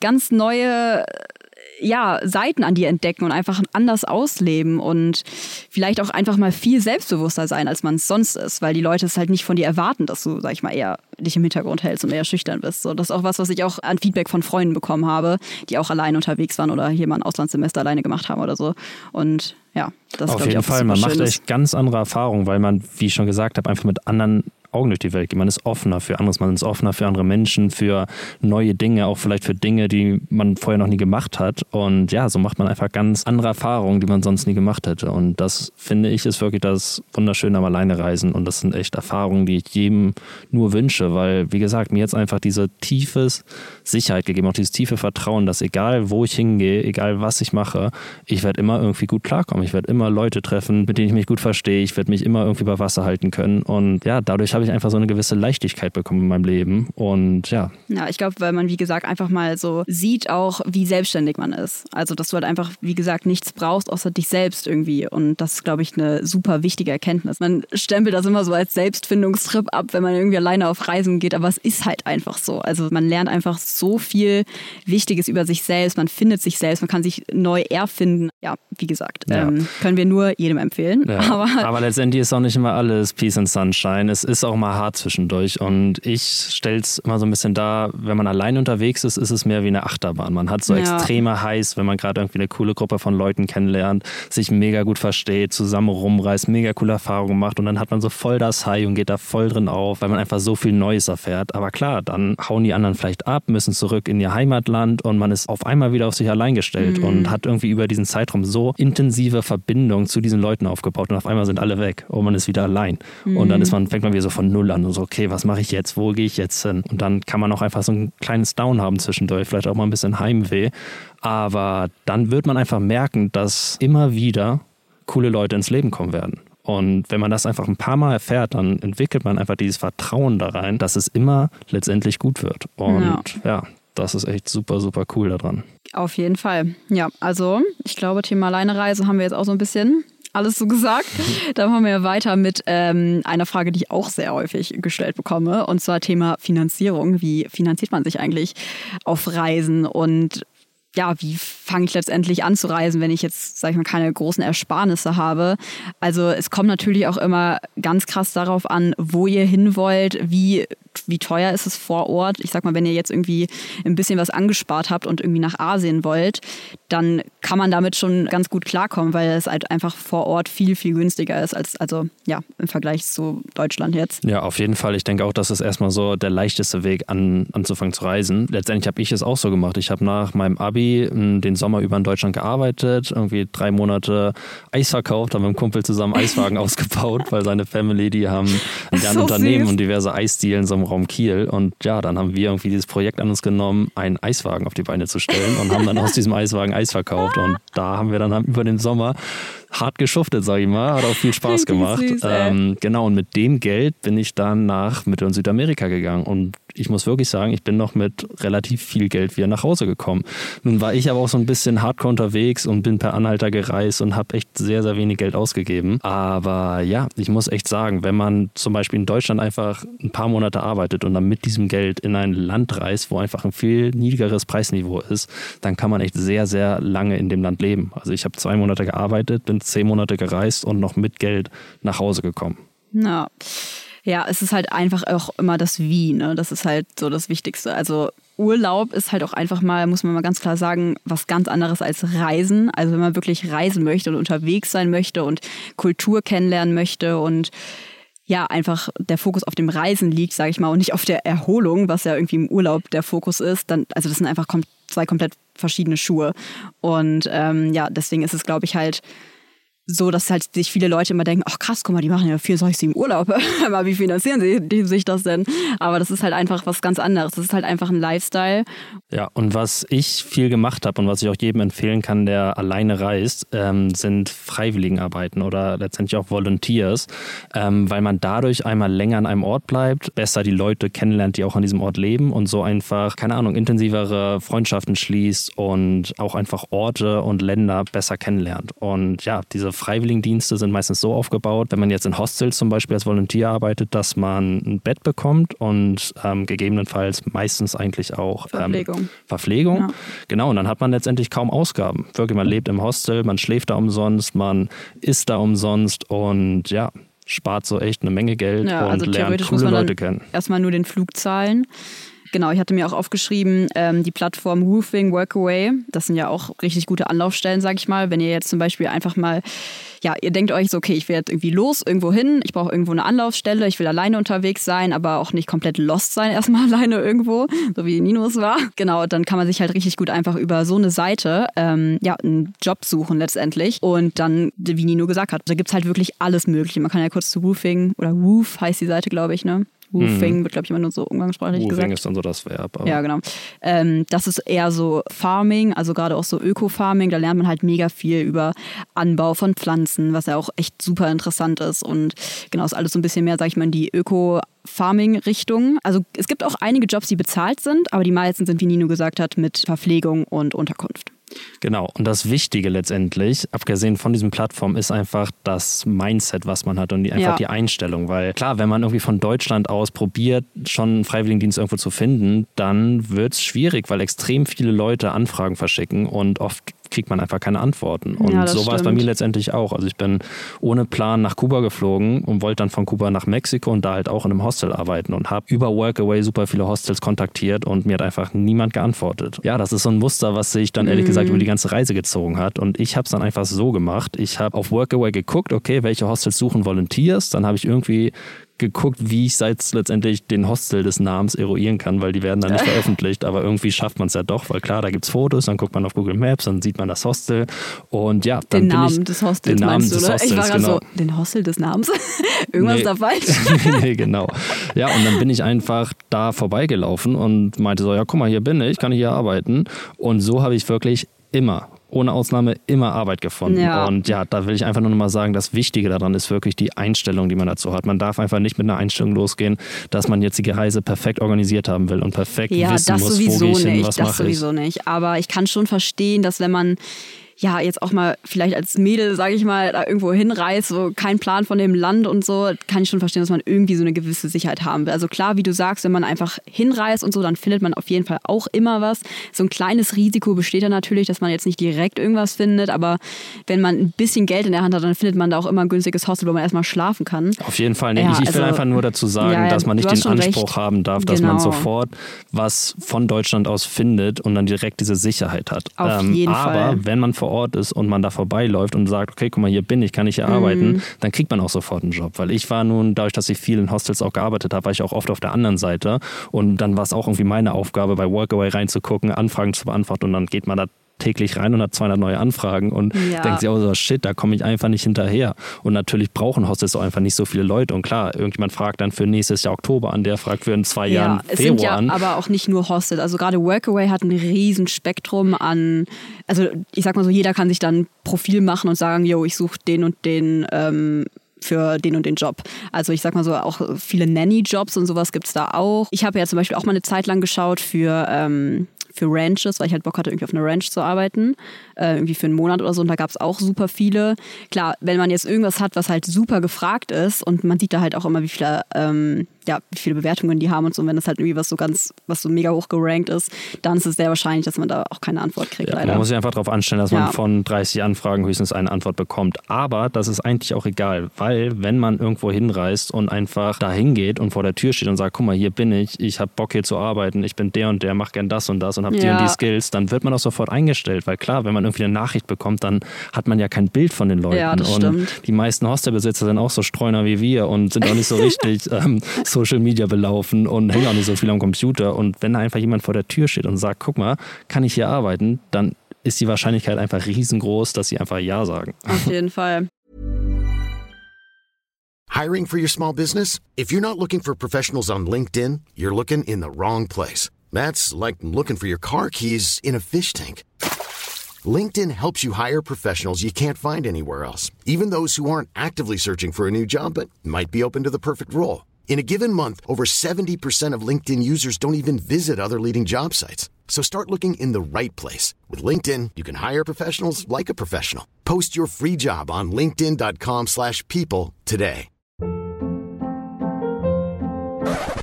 ganz neue ja, Seiten an dir entdecken und einfach anders ausleben und vielleicht auch einfach mal viel selbstbewusster sein, als man es sonst ist, weil die Leute es halt nicht von dir erwarten, dass du, sag ich mal, eher dich im Hintergrund hältst und eher schüchtern bist. So, das ist auch was, was ich auch an Feedback von Freunden bekommen habe, die auch alleine unterwegs waren oder hier mal ein Auslandssemester alleine gemacht haben oder so. Und ja, das Auf ich, jeden was Fall, man macht echt ganz andere Erfahrungen, weil man, wie ich schon gesagt habe, einfach mit anderen Augen durch die Welt geht. Man ist offener für anderes, man ist offener für andere Menschen, für neue Dinge, auch vielleicht für Dinge, die man vorher noch nie gemacht hat. Und ja, so macht man einfach ganz andere Erfahrungen, die man sonst nie gemacht hätte. Und das finde ich ist wirklich das Wunderschöne am Alleinereisen. Und das sind echt Erfahrungen, die ich jedem nur wünsche, weil, wie gesagt, mir jetzt einfach diese tiefe Sicherheit gegeben, auch dieses tiefe Vertrauen, dass egal wo ich hingehe, egal was ich mache, ich werde immer irgendwie gut klarkommen. Ich werde immer Leute treffen, mit denen ich mich gut verstehe. Ich werde mich immer irgendwie bei Wasser halten können. Und ja, dadurch habe ich einfach so eine gewisse Leichtigkeit bekommen in meinem Leben. Und ja, Ja, ich glaube, weil man, wie gesagt, einfach mal so sieht auch, wie selbstständig man ist. Also, dass du halt einfach, wie gesagt, nichts brauchst, außer dich selbst irgendwie. Und das ist, glaube ich, eine super wichtige Erkenntnis. Man stempelt das immer so als Selbstfindungstrip ab, wenn man irgendwie alleine auf Reisen geht, aber es ist halt einfach so. Also, man lernt einfach so viel Wichtiges über sich selbst, man findet sich selbst, man kann sich neu erfinden. Ja, wie gesagt, Ja. ähm, können wir nur jedem empfehlen. Ja, Aber aber, letztendlich ist auch nicht immer alles Peace and Sunshine. Es ist auch mal hart zwischendurch. Und ich stelle es immer so ein bisschen dar, wenn man allein unterwegs ist, ist es mehr wie eine Achterbahn. Man hat so Ja. extreme Highs, wenn man gerade irgendwie eine coole Gruppe von Leuten kennenlernt, sich mega gut versteht, zusammen rumreist, mega coole Erfahrungen macht. Und dann hat man so voll das High und geht da voll drin auf, weil man einfach so viel Neues erfährt. Aber klar, dann hauen die anderen vielleicht ab, müssen zurück in ihr Heimatland und man ist auf einmal wieder auf sich allein gestellt und hat irgendwie über diesen Zeitraum so intensive Verbindung zu diesen Leuten aufgebaut und auf einmal sind alle weg und man ist wieder allein. Und dann ist man, fängt man wieder so von Null an und so, okay, was mache ich jetzt? Wo gehe ich jetzt hin? Und dann kann man auch einfach so ein kleines Down haben zwischendurch, vielleicht auch mal ein bisschen Heimweh. Aber dann wird man einfach merken, dass immer wieder coole Leute ins Leben kommen werden. Und wenn man das einfach ein paar Mal erfährt, dann entwickelt man einfach dieses Vertrauen da rein, dass es immer letztendlich gut wird. Und Ja. ja, das ist echt super, super cool daran. Auf jeden Fall. Ja, also ich glaube, Thema Alleinereise haben wir jetzt auch so ein bisschen alles so gesagt. Dann machen wir weiter mit ähm, einer Frage, die ich auch sehr häufig gestellt bekomme, und zwar Thema Finanzierung. Wie finanziert man sich eigentlich auf Reisen und ja, wie fange ich letztendlich an zu reisen, wenn ich jetzt, sag ich mal, keine großen Ersparnisse habe? Also es kommt natürlich auch immer ganz krass darauf an, wo ihr hin wollt, wie, wie teuer ist es vor Ort. Ich sag mal, wenn ihr jetzt irgendwie ein bisschen was angespart habt und irgendwie nach Asien wollt, dann kann man damit schon ganz gut klarkommen, weil es halt einfach vor Ort viel, viel günstiger ist als, also ja, im Vergleich zu Deutschland jetzt. Ja, auf jeden Fall. Ich denke auch, das ist erstmal so der leichteste Weg, an, anzufangen zu reisen. Letztendlich habe ich es auch so gemacht. Ich habe nach meinem Abi m, den Sommer über in Deutschland gearbeitet, irgendwie drei Monate Eis verkauft, haben mit einem Kumpel zusammen Eiswagen ausgebaut, weil seine Family, die haben ein So Unternehmen süß. und diverse Eisdielen so im Raum Kiel. Und ja, dann haben wir irgendwie dieses Projekt an uns genommen, einen Eiswagen auf die Beine zu stellen und haben dann aus diesem Eiswagen Eis verkauft. Und da haben wir dann über den Sommer hart geschuftet, sag ich mal. Hat auch viel Spaß gemacht. Süß, ähm, genau, und mit dem Geld bin ich dann nach Mittel- und Südamerika gegangen. Und ich muss wirklich sagen, ich bin noch mit relativ viel Geld wieder nach Hause gekommen. Nun war ich aber auch so ein bisschen hardcore unterwegs und bin per Anhalter gereist und habe echt sehr, sehr wenig Geld ausgegeben. Aber ja, ich muss echt sagen, wenn man zum Beispiel in Deutschland einfach ein paar Monate arbeitet und dann mit diesem Geld in ein Land reist, wo einfach ein viel niedrigeres Preisniveau ist, dann kann man echt sehr, sehr lange in dem Land leben. Also ich habe zwei Monate gearbeitet, bin zehn Monate gereist und noch mit Geld nach Hause gekommen. Ja. Ja, es ist halt einfach auch immer das Wie, ne? Das ist halt so das Wichtigste. Also Urlaub ist halt auch einfach mal, muss man mal ganz klar sagen, was ganz anderes als Reisen. Also wenn man wirklich reisen möchte und unterwegs sein möchte und Kultur kennenlernen möchte und ja, einfach der Fokus auf dem Reisen liegt, sage ich mal, und nicht auf der Erholung, was ja irgendwie im Urlaub der Fokus ist, dann, also das sind einfach zwei komplett verschiedene Schuhe. Und ähm, ja, deswegen ist es, glaube ich, halt so, dass halt sich viele Leute immer denken, ach krass, guck mal, die machen ja viel solches im Urlaub. Aber wie finanzieren sie sich das denn? Aber das ist halt einfach was ganz anderes. Das ist halt einfach ein Lifestyle. Ja, und was ich viel gemacht habe und was ich auch jedem empfehlen kann, der alleine reist, ähm, sind Freiwilligenarbeiten oder letztendlich auch Volunteers, ähm, weil man dadurch einmal länger an einem Ort bleibt, besser die Leute kennenlernt, die auch an diesem Ort leben und so einfach, keine Ahnung, intensivere Freundschaften schließt und auch einfach Orte und Länder besser kennenlernt. Und ja, diese Freiwilligendienste sind meistens so aufgebaut, wenn man jetzt in Hostels zum Beispiel als Volontier arbeitet, dass man ein Bett bekommt und ähm, gegebenenfalls meistens eigentlich auch ähm, Verpflegung. Verpflegung. Ja. Genau, und dann hat man letztendlich kaum Ausgaben. Wirklich, man lebt im Hostel, man schläft da umsonst, man isst da umsonst und ja, spart so echt eine Menge Geld ja, und also lernt coole Leute kennen. Erstmal nur den Flug zahlen. Genau, ich hatte mir auch aufgeschrieben, ähm, die Plattform Roofing Workaway, das sind ja auch richtig gute Anlaufstellen, sag ich mal. Wenn ihr jetzt zum Beispiel einfach mal, ja, ihr denkt euch so, okay, ich werde irgendwie los, irgendwo hin, ich brauche irgendwo eine Anlaufstelle, ich will alleine unterwegs sein, aber auch nicht komplett lost sein, erstmal alleine irgendwo, so wie Nino es war. Genau, dann kann man sich halt richtig gut einfach über so eine Seite, ähm, ja, einen Job suchen letztendlich. Und dann, wie Nino gesagt hat, da gibt es halt wirklich alles Mögliche. Man kann ja kurz zu Roofing oder Roof heißt die Seite, glaube ich, ne? Woofing mhm. wird, glaube ich, immer nur so umgangssprachlich Woofing gesagt. ist dann so das Verb. ja, genau. Ähm, das ist eher so Farming, also gerade auch so Öko-Farming. Da lernt man halt mega viel über Anbau von Pflanzen, was ja auch echt super interessant ist. Und genau, ist alles so ein bisschen mehr, sag ich mal, in die Öko- Farming-Richtung. Also es gibt auch einige Jobs, die bezahlt sind, aber die meisten sind, wie Nino gesagt hat, mit Verpflegung und Unterkunft. Genau. Und das Wichtige letztendlich, abgesehen von diesem Plattform, ist einfach das Mindset, was man hat und die, einfach ja. die Einstellung. Weil klar, wenn man irgendwie von Deutschland aus probiert, schon einen Freiwilligendienst irgendwo zu finden, dann wird es schwierig, weil extrem viele Leute Anfragen verschicken und oft kriegt man einfach keine Antworten. Und ja, so war es bei mir letztendlich auch. Also ich bin ohne Plan nach Kuba geflogen und wollte dann von Kuba nach Mexiko und da halt auch in einem Hostel arbeiten und habe über Workaway super viele Hostels kontaktiert und mir hat einfach niemand geantwortet. Ja, das ist so ein Muster, was sich dann ehrlich mhm. gesagt über die ganze Reise gezogen hat. Und ich habe es dann einfach so gemacht. Ich habe auf Workaway geguckt, okay, welche Hostels suchen Volunteers. Dann habe ich irgendwie geguckt, wie ich jetzt letztendlich den Hostel des Namens eruieren kann, weil die werden dann nicht veröffentlicht, aber irgendwie schafft man es ja doch, weil klar, da gibt es Fotos, dann guckt man auf Google Maps, dann sieht man das Hostel und ja, dann den bin Namen ich, des Hostels den Namen des du, Hostels, ich war genau. so, den Hostel des Namens? Irgendwas nee. da falsch? nee, genau. Ja, und dann bin ich einfach da vorbeigelaufen und meinte so, ja, guck mal, hier bin ich, kann ich hier arbeiten und so habe ich wirklich immer ohne Ausnahme immer Arbeit gefunden. Ja. Und ja, da will ich einfach nur noch mal sagen, das Wichtige daran ist wirklich die Einstellung, die man dazu hat. Man darf einfach nicht mit einer Einstellung losgehen, dass man jetzt die Reise perfekt organisiert haben will und perfekt ja, wissen muss, wo gehe ich nicht, hin, was mache ich. Das sowieso nicht. Aber ich kann schon verstehen, dass wenn man ja, jetzt auch mal vielleicht als Mädel, sage ich mal, da irgendwo hinreist, so kein Plan von dem Land und so, kann ich schon verstehen, dass man irgendwie so eine gewisse Sicherheit haben will. Also klar, wie du sagst, wenn man einfach hinreist und so, dann findet man auf jeden Fall auch immer was. So ein kleines Risiko besteht da natürlich, dass man jetzt nicht direkt irgendwas findet, aber wenn man ein bisschen Geld in der Hand hat, dann findet man da auch immer ein günstiges Hostel, wo man erstmal schlafen kann. Auf jeden Fall. Nee, ja, ich, ich will also, einfach nur dazu sagen, ja, dass man nicht den Anspruch recht. haben darf, dass genau. man sofort was von Deutschland aus findet und dann direkt diese Sicherheit hat. Auf ähm, jeden aber Fall. wenn man vor Ort ist und man da vorbeiläuft und sagt, okay, guck mal, hier bin ich, kann ich hier mhm. arbeiten, dann kriegt man auch sofort einen Job. Weil ich war nun, dadurch, dass ich viel in Hostels auch gearbeitet habe, war ich auch oft auf der anderen Seite. Und dann war es auch irgendwie meine Aufgabe, bei Workaway reinzugucken, Anfragen zu beantworten und dann geht man da täglich rein und hat 200 neue Anfragen und Ja. denkt sich auch so, shit, da komme ich einfach nicht hinterher. Und natürlich brauchen Hostels auch einfach nicht so viele Leute. Und klar, irgendjemand fragt dann für nächstes Jahr Oktober an, der fragt für in zwei Jahren es Februar sind ja an. aber auch nicht nur Hostels. Also gerade Workaway hat ein riesen Spektrum an, also ich sag mal so, jeder kann sich dann ein Profil machen und sagen, yo, ich suche den und den ähm, für den und den Job. Also ich sag mal so, auch viele Nanny-Jobs und sowas gibt's da auch. Ich habe ja zum Beispiel auch mal eine Zeit lang geschaut für, ähm, für Ranches, weil ich halt Bock hatte, irgendwie auf einer Ranch zu arbeiten. Äh, irgendwie für einen Monat oder so. Und da gab's auch super viele. Klar, wenn man jetzt irgendwas hat, was halt super gefragt ist und man sieht da halt auch immer, wie viele, ähm, ja, wie viele Bewertungen die haben und so. Und wenn das halt irgendwie was so ganz, was so mega hoch gerankt ist, dann ist es sehr wahrscheinlich, dass man da auch keine Antwort kriegt, Ja, man muss sich einfach darauf anstellen, dass Ja. man von 30 Anfragen höchstens eine Antwort bekommt. Aber das ist eigentlich auch egal, weil wenn man irgendwo hinreist und einfach da hingeht und vor der Tür steht und sagt, guck mal, hier bin ich, ich habe Bock hier zu arbeiten, ich bin der und der, mach gern das und das und habe die Ja. und die Skills, dann wird man auch sofort eingestellt. Weil klar, wenn man irgendwie eine Nachricht bekommt, dann hat man ja kein Bild von den Leuten. Ja, das und stimmt. die meisten Hostelbesitzer sind auch so Streuner wie wir und sind auch nicht so richtig ähm, Social Media belaufen und hängen auch nicht so viel am Computer. Und wenn da einfach jemand vor der Tür steht und sagt, guck mal, kann ich hier arbeiten, dann ist die Wahrscheinlichkeit einfach riesengroß, dass sie einfach Ja sagen. Auf jeden Fall. Hiring for your small business? If you're not looking for professionals on LinkedIn, you're looking in the wrong place. That's like looking for your car keys in a fish tank. LinkedIn helps you hire professionals you can't find anywhere else, even those who aren't actively searching for a new job but might be open to the perfect role. In a given month, over 70% of LinkedIn users don't even visit other leading job sites. So start looking in the right place. With LinkedIn, you can hire professionals like a professional. Post your free job on linkedin.com/people slash people today.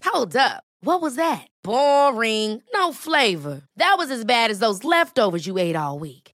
Hold up. What was that? Boring. No flavor. That was as bad as those leftovers you ate all week.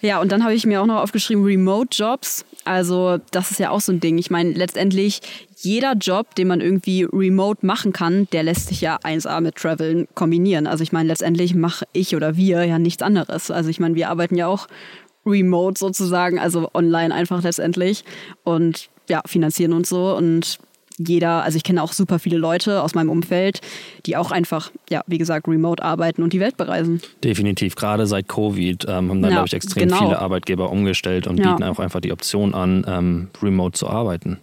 Ja, und dann habe ich mir auch noch aufgeschrieben, Remote-Jobs. Also das ist ja auch so ein Ding. Ich meine, letztendlich jeder Job, den man irgendwie remote machen kann, der lässt sich ja 1A mit Traveln kombinieren. Also ich meine, letztendlich mache ich oder wir ja nichts anderes. Also ich meine, wir arbeiten ja auch remote sozusagen, also online einfach letztendlich und ja, finanzieren uns so und jeder, also ich kenne auch super viele Leute aus meinem Umfeld, die auch einfach, ja, wie gesagt, remote arbeiten und die Welt bereisen. Definitiv, gerade seit Covid ähm, haben da, Ja, glaube ich, extrem genau. viele Arbeitgeber umgestellt und Ja. bieten auch einfach die Option an, ähm, remote zu arbeiten.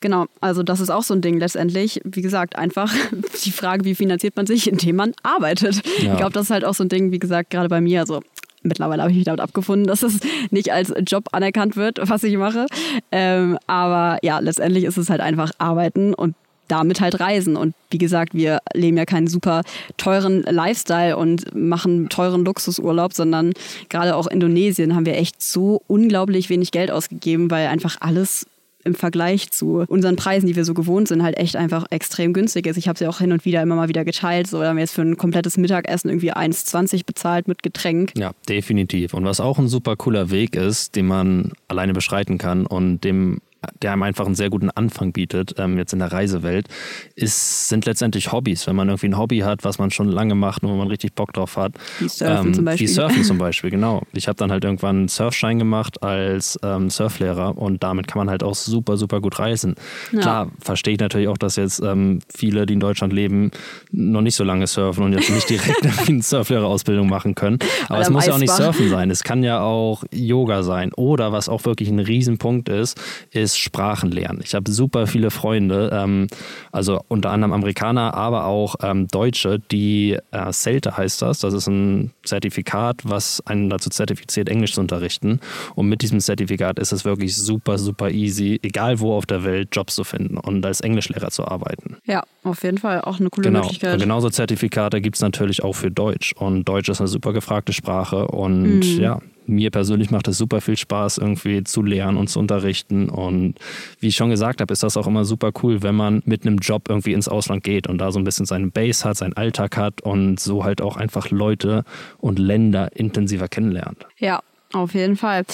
Genau, also das ist auch so ein Ding letztendlich. Wie gesagt, einfach die Frage, wie finanziert man sich, indem man arbeitet. Ja. Ich glaube, das ist halt auch so ein Ding, wie gesagt, gerade bei mir. Also mittlerweile habe ich mich damit abgefunden, dass es nicht als Job anerkannt wird, was ich mache. Ähm, aber ja, letztendlich ist es halt einfach arbeiten und damit halt reisen. Und wie gesagt, wir leben ja keinen super teuren Lifestyle und machen teuren Luxusurlaub, sondern gerade auch Indonesien haben wir echt so unglaublich wenig Geld ausgegeben, weil einfach alles im Vergleich zu unseren Preisen, die wir so gewohnt sind, halt echt einfach extrem günstig ist. Ich habe es ja auch hin und wieder immer mal wieder geteilt. So, da haben wir jetzt für ein komplettes Mittagessen irgendwie 1,20 bezahlt mit Getränk. Ja, definitiv. Und was auch ein super cooler Weg ist, den man alleine beschreiten kann und dem der einem einfach einen sehr guten Anfang bietet, ähm, jetzt in der Reisewelt, ist, sind letztendlich Hobbys. Wenn man irgendwie ein Hobby hat, was man schon lange macht und wo man richtig Bock drauf hat. Wie Surfen zum Beispiel. Wie Surfen zum Beispiel, genau. Ich habe dann halt irgendwann einen Surfschein gemacht als ähm, Surflehrer und damit kann man halt auch super, super gut reisen. Ja. Klar, verstehe ich natürlich auch, dass jetzt ähm, viele, die in Deutschland leben, noch nicht so lange surfen und jetzt nicht direkt eine Surflehrerausbildung machen können. Aber Oder es muss ja auch nicht surfen sein. Es kann ja auch Yoga sein. Oder was auch wirklich ein Riesenpunkt ist, ist Sprachen lernen. Ich habe super viele Freunde, ähm, also unter anderem Amerikaner, aber auch ähm, Deutsche, die äh, CELTA heißt das. Das ist ein Zertifikat, was einen dazu zertifiziert, Englisch zu unterrichten. Und mit diesem Zertifikat ist es wirklich super, super easy, egal wo auf der Welt, Jobs zu finden und als Englischlehrer zu arbeiten. Ja, auf jeden Fall auch eine coole Genau. Möglichkeit. Und genauso Zertifikate gibt es natürlich auch für Deutsch. Und Deutsch ist eine super gefragte Sprache. Und Mhm. ja, mir persönlich macht es super viel Spaß, irgendwie zu lernen und zu unterrichten. Und wie ich schon gesagt habe, ist das auch immer super cool, wenn man mit einem Job irgendwie ins Ausland geht und da so ein bisschen seinen Base hat, seinen Alltag hat und so halt auch einfach Leute und Länder intensiver kennenlernt. Ja, auf jeden Fall.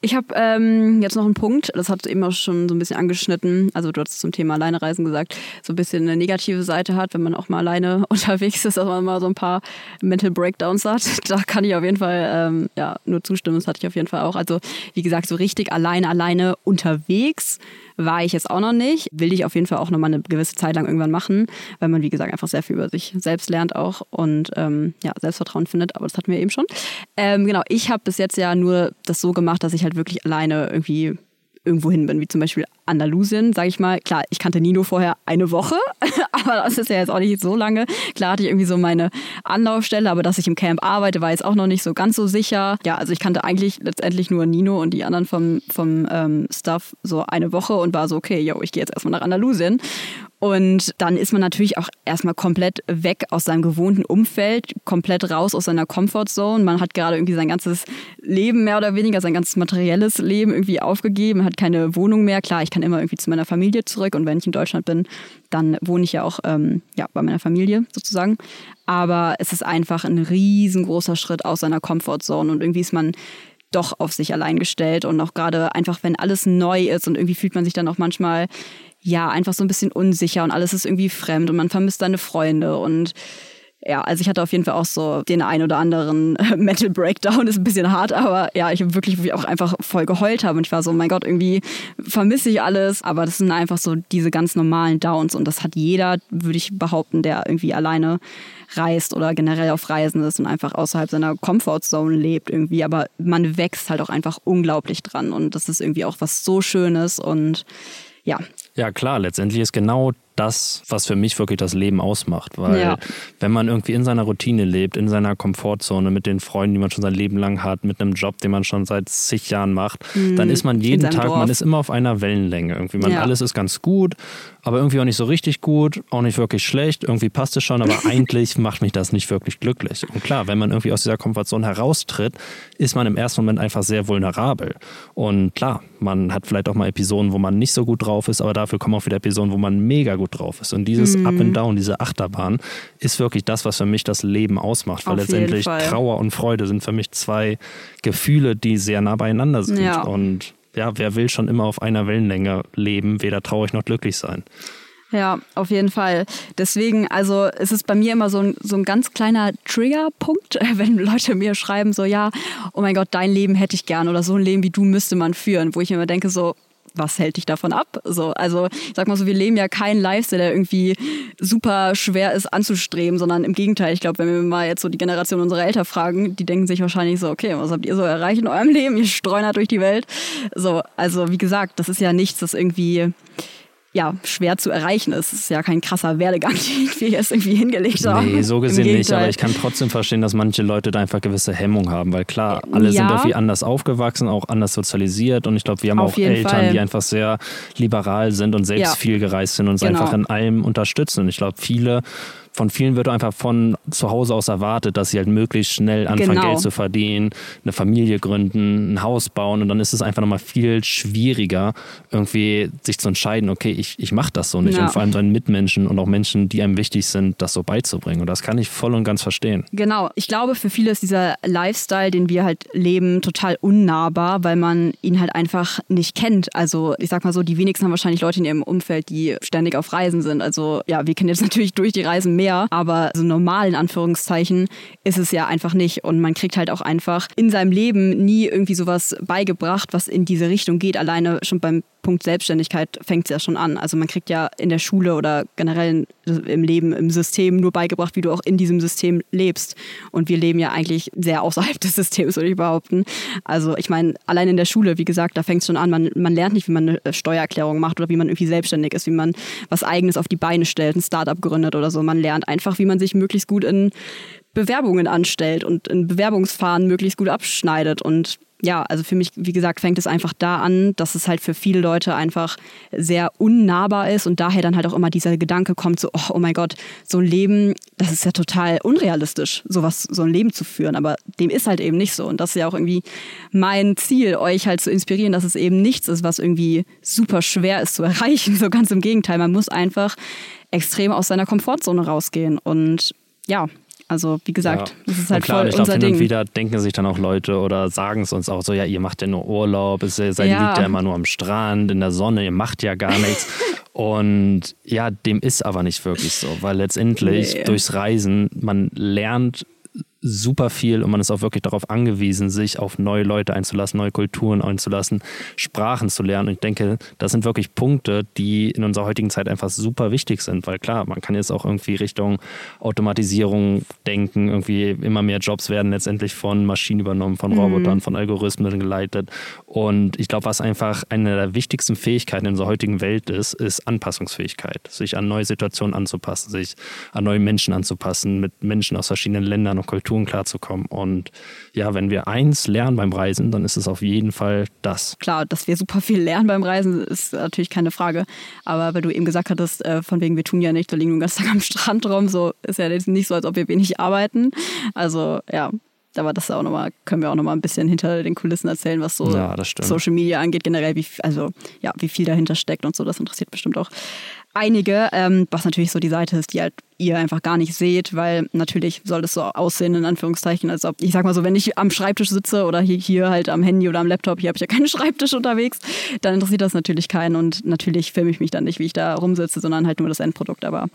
Ich habe ähm, jetzt noch einen Punkt, das hat eben auch schon so ein bisschen angeschnitten. Also du hast zum Thema Alleinereisen gesagt, so ein bisschen eine negative Seite hat, wenn man auch mal alleine unterwegs ist, dass man mal so ein paar Mental Breakdowns hat. Da kann ich auf jeden Fall ähm, ja, nur zustimmen, das hatte ich auf jeden Fall auch. Also wie gesagt, so richtig alleine, alleine unterwegs war ich jetzt auch noch nicht. Will ich auf jeden Fall auch noch mal eine gewisse Zeit lang irgendwann machen, weil man, wie gesagt, einfach sehr viel über sich selbst lernt auch und ähm, ja, Selbstvertrauen findet. Aber das hatten wir eben schon. Ähm, genau, ich habe bis jetzt ja nur das so gemacht, dass ich halt wirklich alleine irgendwie irgendwo hin bin, wie zum Beispiel Andalusien, sage ich mal. Klar, ich kannte Nino vorher eine Woche, aber das ist ja jetzt auch nicht so lange. Klar hatte ich irgendwie so meine Anlaufstelle, aber dass ich im Camp arbeite, war jetzt auch noch nicht so ganz so sicher. Ja, also ich kannte eigentlich letztendlich nur Nino und die anderen vom, vom ähm, Staff so eine Woche und war so, okay, yo, ich gehe jetzt erstmal nach Andalusien. Und dann ist man natürlich auch erstmal komplett weg aus seinem gewohnten Umfeld, komplett raus aus seiner Comfortzone. Man hat gerade irgendwie sein ganzes Leben mehr oder weniger, sein ganzes materielles Leben irgendwie aufgegeben, hat keine Wohnung mehr. Klar, ich kann immer irgendwie zu meiner Familie zurück. Und wenn ich in Deutschland bin, dann wohne ich ja auch ähm, ja, bei meiner Familie sozusagen. Aber es ist einfach ein riesengroßer Schritt aus seiner Comfortzone. Und irgendwie ist man doch auf sich allein gestellt. Und auch gerade einfach, wenn alles neu ist und irgendwie fühlt man sich dann auch manchmal ja, einfach so ein bisschen unsicher und alles ist irgendwie fremd und man vermisst seine Freunde. Und ja, also ich hatte auf jeden Fall auch so den ein oder anderen Metal Breakdown, ist ein bisschen hart, aber ja, ich habe wirklich, wo ich auch einfach voll geheult habe und ich war so, mein Gott, irgendwie vermisse ich alles, aber das sind einfach so diese ganz normalen Downs und das hat jeder, würde ich behaupten, der irgendwie alleine reist oder generell auf Reisen ist und einfach außerhalb seiner Comfortzone lebt irgendwie, aber man wächst halt auch einfach unglaublich dran und das ist irgendwie auch was so Schönes und ja. Ja, klar, letztendlich ist genau das, was für mich wirklich das Leben ausmacht. Weil Ja. wenn man irgendwie in seiner Routine lebt, in seiner Komfortzone, mit den Freunden, die man schon sein Leben lang hat, mit einem Job, den man schon seit zig Jahren macht, dann ist man jeden Tag, Dorf. man ist immer auf einer Wellenlänge. Irgendwie man, Ja. alles ist ganz gut, aber irgendwie auch nicht so richtig gut, auch nicht wirklich schlecht. Irgendwie passt es schon, aber eigentlich macht mich das nicht wirklich glücklich. Und klar, wenn man irgendwie aus dieser Komfortzone heraustritt, ist man im ersten Moment einfach sehr vulnerabel. Und klar, man hat vielleicht auch mal Episoden, wo man nicht so gut drauf ist, aber dafür kommen auch wieder Episoden, wo man mega gut drauf ist. Und dieses Mhm. Up and Down, diese Achterbahn, ist wirklich das, was für mich das Leben ausmacht. Weil Auf letztendlich. Trauer und Freude sind für mich zwei Gefühle, die sehr nah beieinander sind. Ja. Und ja, wer will schon immer auf einer Wellenlänge leben, weder traurig noch glücklich sein. Ja, auf jeden Fall. Deswegen, also es ist bei mir immer so ein, so ein ganz kleiner Triggerpunkt, wenn Leute mir schreiben, so ja, oh mein Gott, dein Leben hätte ich gern oder so ein Leben wie du müsste man führen, wo ich immer denke, so, was hält dich davon ab? So, also ich sag mal so, wir leben ja keinen Lifestyle, der irgendwie super schwer ist anzustreben, sondern im Gegenteil, ich glaube, wenn wir mal jetzt so die Generation unserer Eltern fragen, die denken sich wahrscheinlich so, okay, was habt ihr so erreicht in eurem Leben? Ihr streunert durch die Welt. So, also wie gesagt, das ist ja nichts, das irgendwie ja, schwer zu erreichen ist. Es ist ja kein krasser Werdegang, den wir jetzt irgendwie hingelegt haben. Nee, so gesehen nicht, aber ich kann trotzdem verstehen, dass manche Leute da einfach gewisse Hemmung haben, weil klar, alle sind Ja. irgendwie anders aufgewachsen, auch anders sozialisiert und ich glaube, wir haben Auf auch Eltern, Fall. die einfach sehr liberal sind und selbst Ja. viel gereist sind und uns Genau. einfach in allem unterstützen. Und ich glaube, viele von vielen wird einfach von zu Hause aus erwartet, dass sie halt möglichst schnell anfangen, Genau. Geld zu verdienen, eine Familie gründen, ein Haus bauen und dann ist es einfach nochmal viel schwieriger, irgendwie sich zu entscheiden, okay, ich, ich mache das so nicht. Ja. Und vor allem seinen Mitmenschen und auch Menschen, die einem wichtig sind, das so beizubringen. Und das kann ich voll und ganz verstehen. Genau. Ich glaube, für viele ist dieser Lifestyle, den wir halt leben, total unnahbar, weil man ihn halt einfach nicht kennt. Also ich sag mal so, die wenigsten haben wahrscheinlich Leute in ihrem Umfeld, die ständig auf Reisen sind. Also ja, wir kennen jetzt natürlich durch die Reisen mehr, aber so normal in Anführungszeichen ist es ja einfach nicht. Und man kriegt halt auch einfach in seinem Leben nie irgendwie sowas beigebracht, was in diese Richtung geht. Alleine schon beim Punkt Selbstständigkeit fängt es ja schon an. Also man kriegt ja in der Schule oder generell im Leben, im System nur beigebracht, wie du auch in diesem System lebst. Und wir leben ja eigentlich sehr außerhalb des Systems, würde ich behaupten. Also ich meine, allein in der Schule, wie gesagt, da fängt es schon an. Man, man lernt nicht, wie man eine Steuererklärung macht oder wie man irgendwie selbstständig ist, wie man was Eigenes auf die Beine stellt, ein Startup gründet oder so. Man lernt einfach, wie man sich möglichst gut in Bewerbungen anstellt und in Bewerbungsfahren möglichst gut abschneidet. Und ja, also für mich, wie gesagt, fängt es einfach da an, dass es halt für viele Leute einfach sehr unnahbar ist und daher dann halt auch immer dieser Gedanke kommt, so, oh, oh mein Gott, so ein Leben, das ist ja total unrealistisch, sowas, so ein Leben zu führen. Aber dem ist halt eben nicht so. Und das ist ja auch irgendwie mein Ziel, euch halt zu inspirieren, dass es eben nichts ist, was irgendwie super schwer ist zu erreichen. So ganz im Gegenteil. Man muss einfach extrem aus seiner Komfortzone rausgehen. Und ja, Also wie gesagt, Ja. das ist halt und klar, voll ich glaube, unser hin Ding. und wieder denken sich dann auch Leute oder sagen es uns auch so, ja, ihr macht ja nur Urlaub, es, ihr seid, Ja. liegt ja immer nur am Strand, in der Sonne, ihr macht ja gar nichts. Und ja, dem ist aber nicht wirklich so, weil letztendlich Nee. durchs Reisen, man lernt super viel und man ist auch wirklich darauf angewiesen, sich auf neue Leute einzulassen, neue Kulturen einzulassen, Sprachen zu lernen. Und ich denke, das sind wirklich Punkte, die in unserer heutigen Zeit einfach super wichtig sind, weil klar, man kann jetzt auch irgendwie Richtung Automatisierung denken, irgendwie immer mehr Jobs werden letztendlich von Maschinen übernommen, von Robotern, von Algorithmen geleitet. Und ich glaube, was einfach eine der wichtigsten Fähigkeiten in unserer heutigen Welt ist, ist Anpassungsfähigkeit, sich an neue Situationen anzupassen, sich an neue Menschen anzupassen, mit Menschen aus verschiedenen Ländern und Kulturen klarzukommen. Und ja, wenn wir eins lernen beim Reisen, dann ist es auf jeden Fall das. Klar, dass wir super viel lernen beim Reisen, ist natürlich keine Frage. Aber weil du eben gesagt hattest, äh, von wegen, wir tun ja nicht, wir liegen den ganzen Tag am Strand rum, so ist ja jetzt nicht so, als ob wir wenig arbeiten. Also ja, aber das auch noch mal, können wir auch noch mal ein bisschen hinter den Kulissen erzählen, was so Ja. Social Media angeht, generell, wie, also ja, wie viel dahinter steckt und so. Das interessiert bestimmt auch einige, ähm, was natürlich so die Seite ist, die halt ihr einfach gar nicht seht, weil natürlich soll es so aussehen, in Anführungszeichen, als ob, ich sag mal so, wenn ich am Schreibtisch sitze oder hier, hier halt am Handy oder am Laptop, hier habe ich ja keinen Schreibtisch unterwegs, dann interessiert das natürlich keinen und natürlich filme ich mich dann nicht, wie ich da rumsitze, sondern halt nur das Endprodukt, aber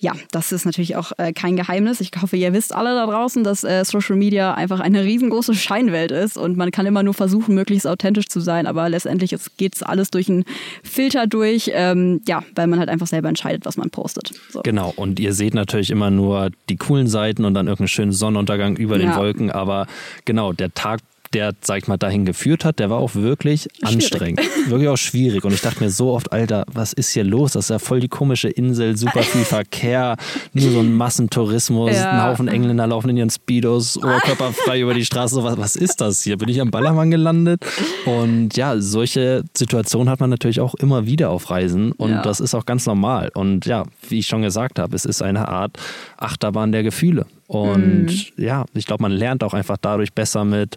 ja, das ist natürlich auch äh, kein Geheimnis. Ich hoffe, ihr wisst alle da draußen, dass äh, Social Media einfach eine riesengroße Scheinwelt ist und man kann immer nur versuchen, möglichst authentisch zu sein, aber letztendlich geht es alles durch einen Filter durch, ähm, ja, weil man halt einfach selber entscheidet, was man postet. So. Genau, und ihr seht natürlich immer nur die coolen Seiten und dann irgendeinen schönen Sonnenuntergang über den Ja. Wolken, aber genau, der Tag, der, sag ich mal, dahin geführt hat, der war auch wirklich anstrengend. Wirklich auch schwierig. Und ich dachte mir so oft, Alter, was ist hier los? Das ist ja voll die komische Insel, super viel Verkehr, nur so ein Massentourismus, Ja. ein Haufen Engländer laufen in ihren Speedos, oberkörperfrei über die Straße. Was, was ist das hier? Bin ich am Ballermann gelandet? Und ja, solche Situationen hat man natürlich auch immer wieder auf Reisen und Ja. das ist auch ganz normal. Und ja, wie ich schon gesagt habe, es ist eine Art Achterbahn der Gefühle. Und Mhm. ja, ich glaube, man lernt auch einfach dadurch besser mit,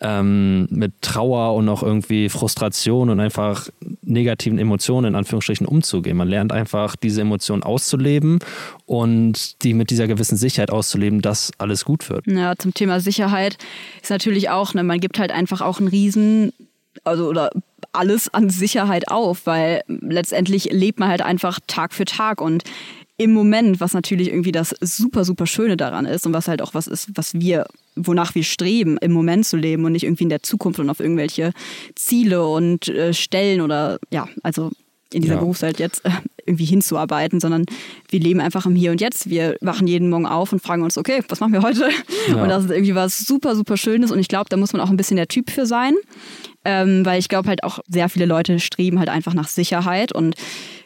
ähm, mit Trauer und auch irgendwie Frustration und einfach negativen Emotionen in Anführungsstrichen umzugehen. Man lernt einfach diese Emotionen auszuleben und die mit dieser gewissen Sicherheit auszuleben, dass alles gut wird. Ja, zum Thema Sicherheit ist natürlich auch, ne, man gibt halt einfach auch einen riesen, also oder alles an Sicherheit auf, weil letztendlich lebt man halt einfach Tag für Tag und im Moment, was natürlich irgendwie das super, super Schöne daran ist und was halt auch was ist, was wir, wonach wir streben, im Moment zu leben und nicht irgendwie in der Zukunft und auf irgendwelche Ziele und äh, Stellen oder ja, also in dieser Ja. Berufswelt jetzt äh, irgendwie hinzuarbeiten, sondern wir leben einfach im Hier und Jetzt. Wir wachen jeden Morgen auf und fragen uns, okay, was machen wir heute? Ja. Und das ist irgendwie was super, super Schönes und ich glaube, da muss man auch ein bisschen der Typ für sein, ähm, weil ich glaube halt auch sehr viele Leute streben halt einfach nach Sicherheit und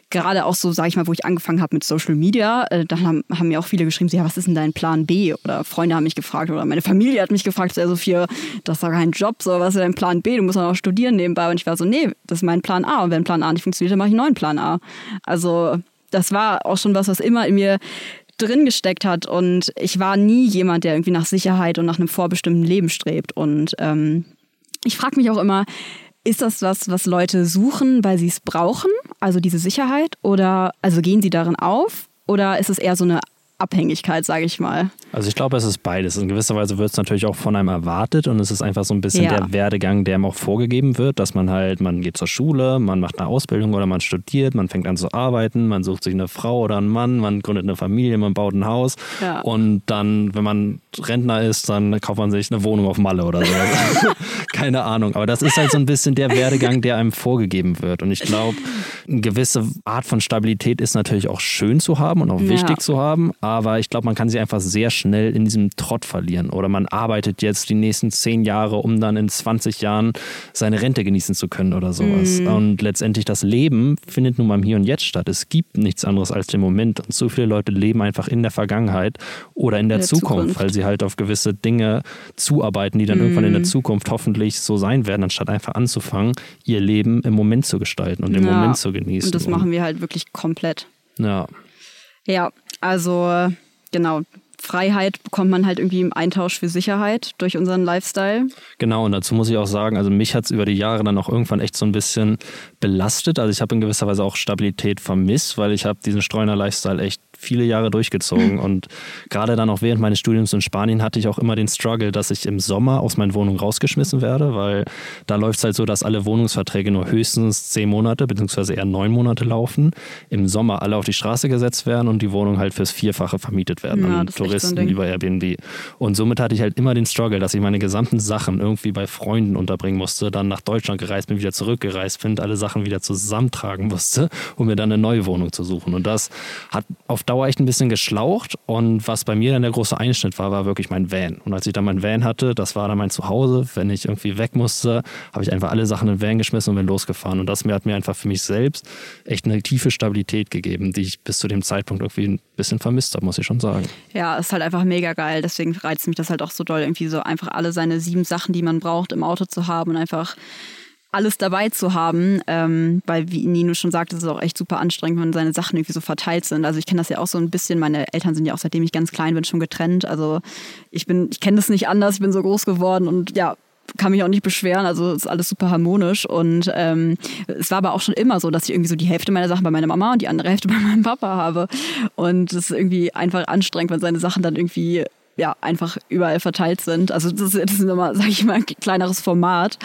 gerade auch so, sage ich mal, wo ich angefangen habe mit Social Media, äh, da haben, haben mir auch viele geschrieben, ja, was ist denn dein Plan B? Oder Freunde haben mich gefragt oder meine Familie hat mich gefragt, so, Sophia, das ist doch kein Job, so, was ist dein Plan B? Du musst noch studieren nebenbei. Und ich war so, nee, das ist mein Plan A. Und wenn Plan A nicht funktioniert, dann mache ich einen neuen Plan A. Also das war auch schon was, was immer in mir drin gesteckt hat und ich war nie jemand, der irgendwie nach Sicherheit und nach einem vorbestimmten Leben strebt und ähm, ich frage mich auch immer, ist das was, was Leute suchen, weil sie es brauchen, also diese Sicherheit, oder also gehen sie darin auf, oder ist es eher so eine Abhängigkeit, sage ich mal? Also ich glaube, es ist beides. In gewisser Weise wird es natürlich auch von einem erwartet und es ist einfach so ein bisschen Ja. der Werdegang, der einem auch vorgegeben wird, dass man halt, man geht zur Schule, man macht eine Ausbildung oder man studiert, man fängt an zu arbeiten, man sucht sich eine Frau oder einen Mann, man gründet eine Familie, man baut ein Haus Ja. und dann, wenn man Rentner ist, dann kauft man sich eine Wohnung auf Malle oder so. Keine Ahnung. Aber das ist halt so ein bisschen der Werdegang, der einem vorgegeben wird. Und ich glaube, eine gewisse Art von Stabilität ist natürlich auch schön zu haben und auch Ja. wichtig zu haben. Aber ich glaube, man kann sich einfach sehr schnell in diesem Trott verlieren. Oder man arbeitet jetzt die nächsten zehn Jahre, um dann in 20 Jahren seine Rente genießen zu können oder sowas. Mhm. Und letztendlich das Leben findet nun mal im Hier und Jetzt statt. Es gibt nichts anderes als den Moment. Und so viele Leute leben einfach in der Vergangenheit oder in der, In der Zukunft, Zukunft. weil sie halt auf gewisse Dinge zuarbeiten, die dann irgendwann in der Mhm. Zukunft hoffentlich so sein werden, anstatt einfach anzufangen, ihr Leben im Moment zu gestalten und im Ja. Moment zu genießen. Und das machen wir halt wirklich komplett. Ja. Ja, also äh, genau. Freiheit bekommt man halt irgendwie im Eintausch für Sicherheit durch unseren Lifestyle. Genau, und dazu muss ich auch sagen, also mich hat es über die Jahre dann auch irgendwann echt so ein bisschen belastet. Also ich habe in gewisser Weise auch Stabilität vermisst, weil ich habe diesen Streuner-Lifestyle echt viele Jahre durchgezogen. Und gerade dann auch während meines Studiums in Spanien hatte ich auch immer den Struggle, dass ich im Sommer aus meiner Wohnung rausgeschmissen werde, weil da läuft es halt so, dass alle Wohnungsverträge nur höchstens zehn Monate beziehungsweise eher neun Monate laufen. Im Sommer alle auf die Straße gesetzt werden und die Wohnung halt fürs Vierfache vermietet werden Ja, an so Touristen Ding. über Airbnb. Und somit hatte ich halt immer den Struggle, dass ich meine gesamten Sachen irgendwie bei Freunden unterbringen musste, dann nach Deutschland gereist bin, wieder zurückgereist bin, alle Sachen wieder zusammentragen musste, um mir dann eine neue Wohnung zu suchen. Und das hat auf Dauer echt ein bisschen geschlaucht. Und was bei mir dann der große Einschnitt war, war wirklich mein Van. Und als ich dann mein Van hatte, das war dann mein Zuhause. Wenn ich irgendwie weg musste, habe ich einfach alle Sachen in den Van geschmissen und bin losgefahren. Und das hat mir einfach für mich selbst echt eine tiefe Stabilität gegeben, die ich bis zu dem Zeitpunkt irgendwie ein bisschen vermisst habe, muss ich schon sagen. Ja, ist halt einfach mega geil. Deswegen reizt mich das halt auch so doll, irgendwie so einfach alle seine sieben Sachen, die man braucht, im Auto zu haben und einfach alles dabei zu haben. Ähm, weil, wie Nino schon sagte, es ist auch echt super anstrengend, wenn seine Sachen irgendwie so verteilt sind. Also ich kenne das ja auch so ein bisschen. Meine Eltern sind ja auch seitdem ich ganz klein bin schon getrennt. Also ich bin, ich kenne das nicht anders. Ich bin so groß geworden und ja, kann mich auch nicht beschweren, also ist alles super harmonisch und ähm, es war aber auch schon immer so, dass ich irgendwie so die Hälfte meiner Sachen bei meiner Mama und die andere Hälfte bei meinem Papa habe und es ist irgendwie einfach anstrengend, wenn seine Sachen dann irgendwie ja, einfach überall verteilt sind. Also das, ist- ist nochmal, sag ich mal, ein kleineres Format.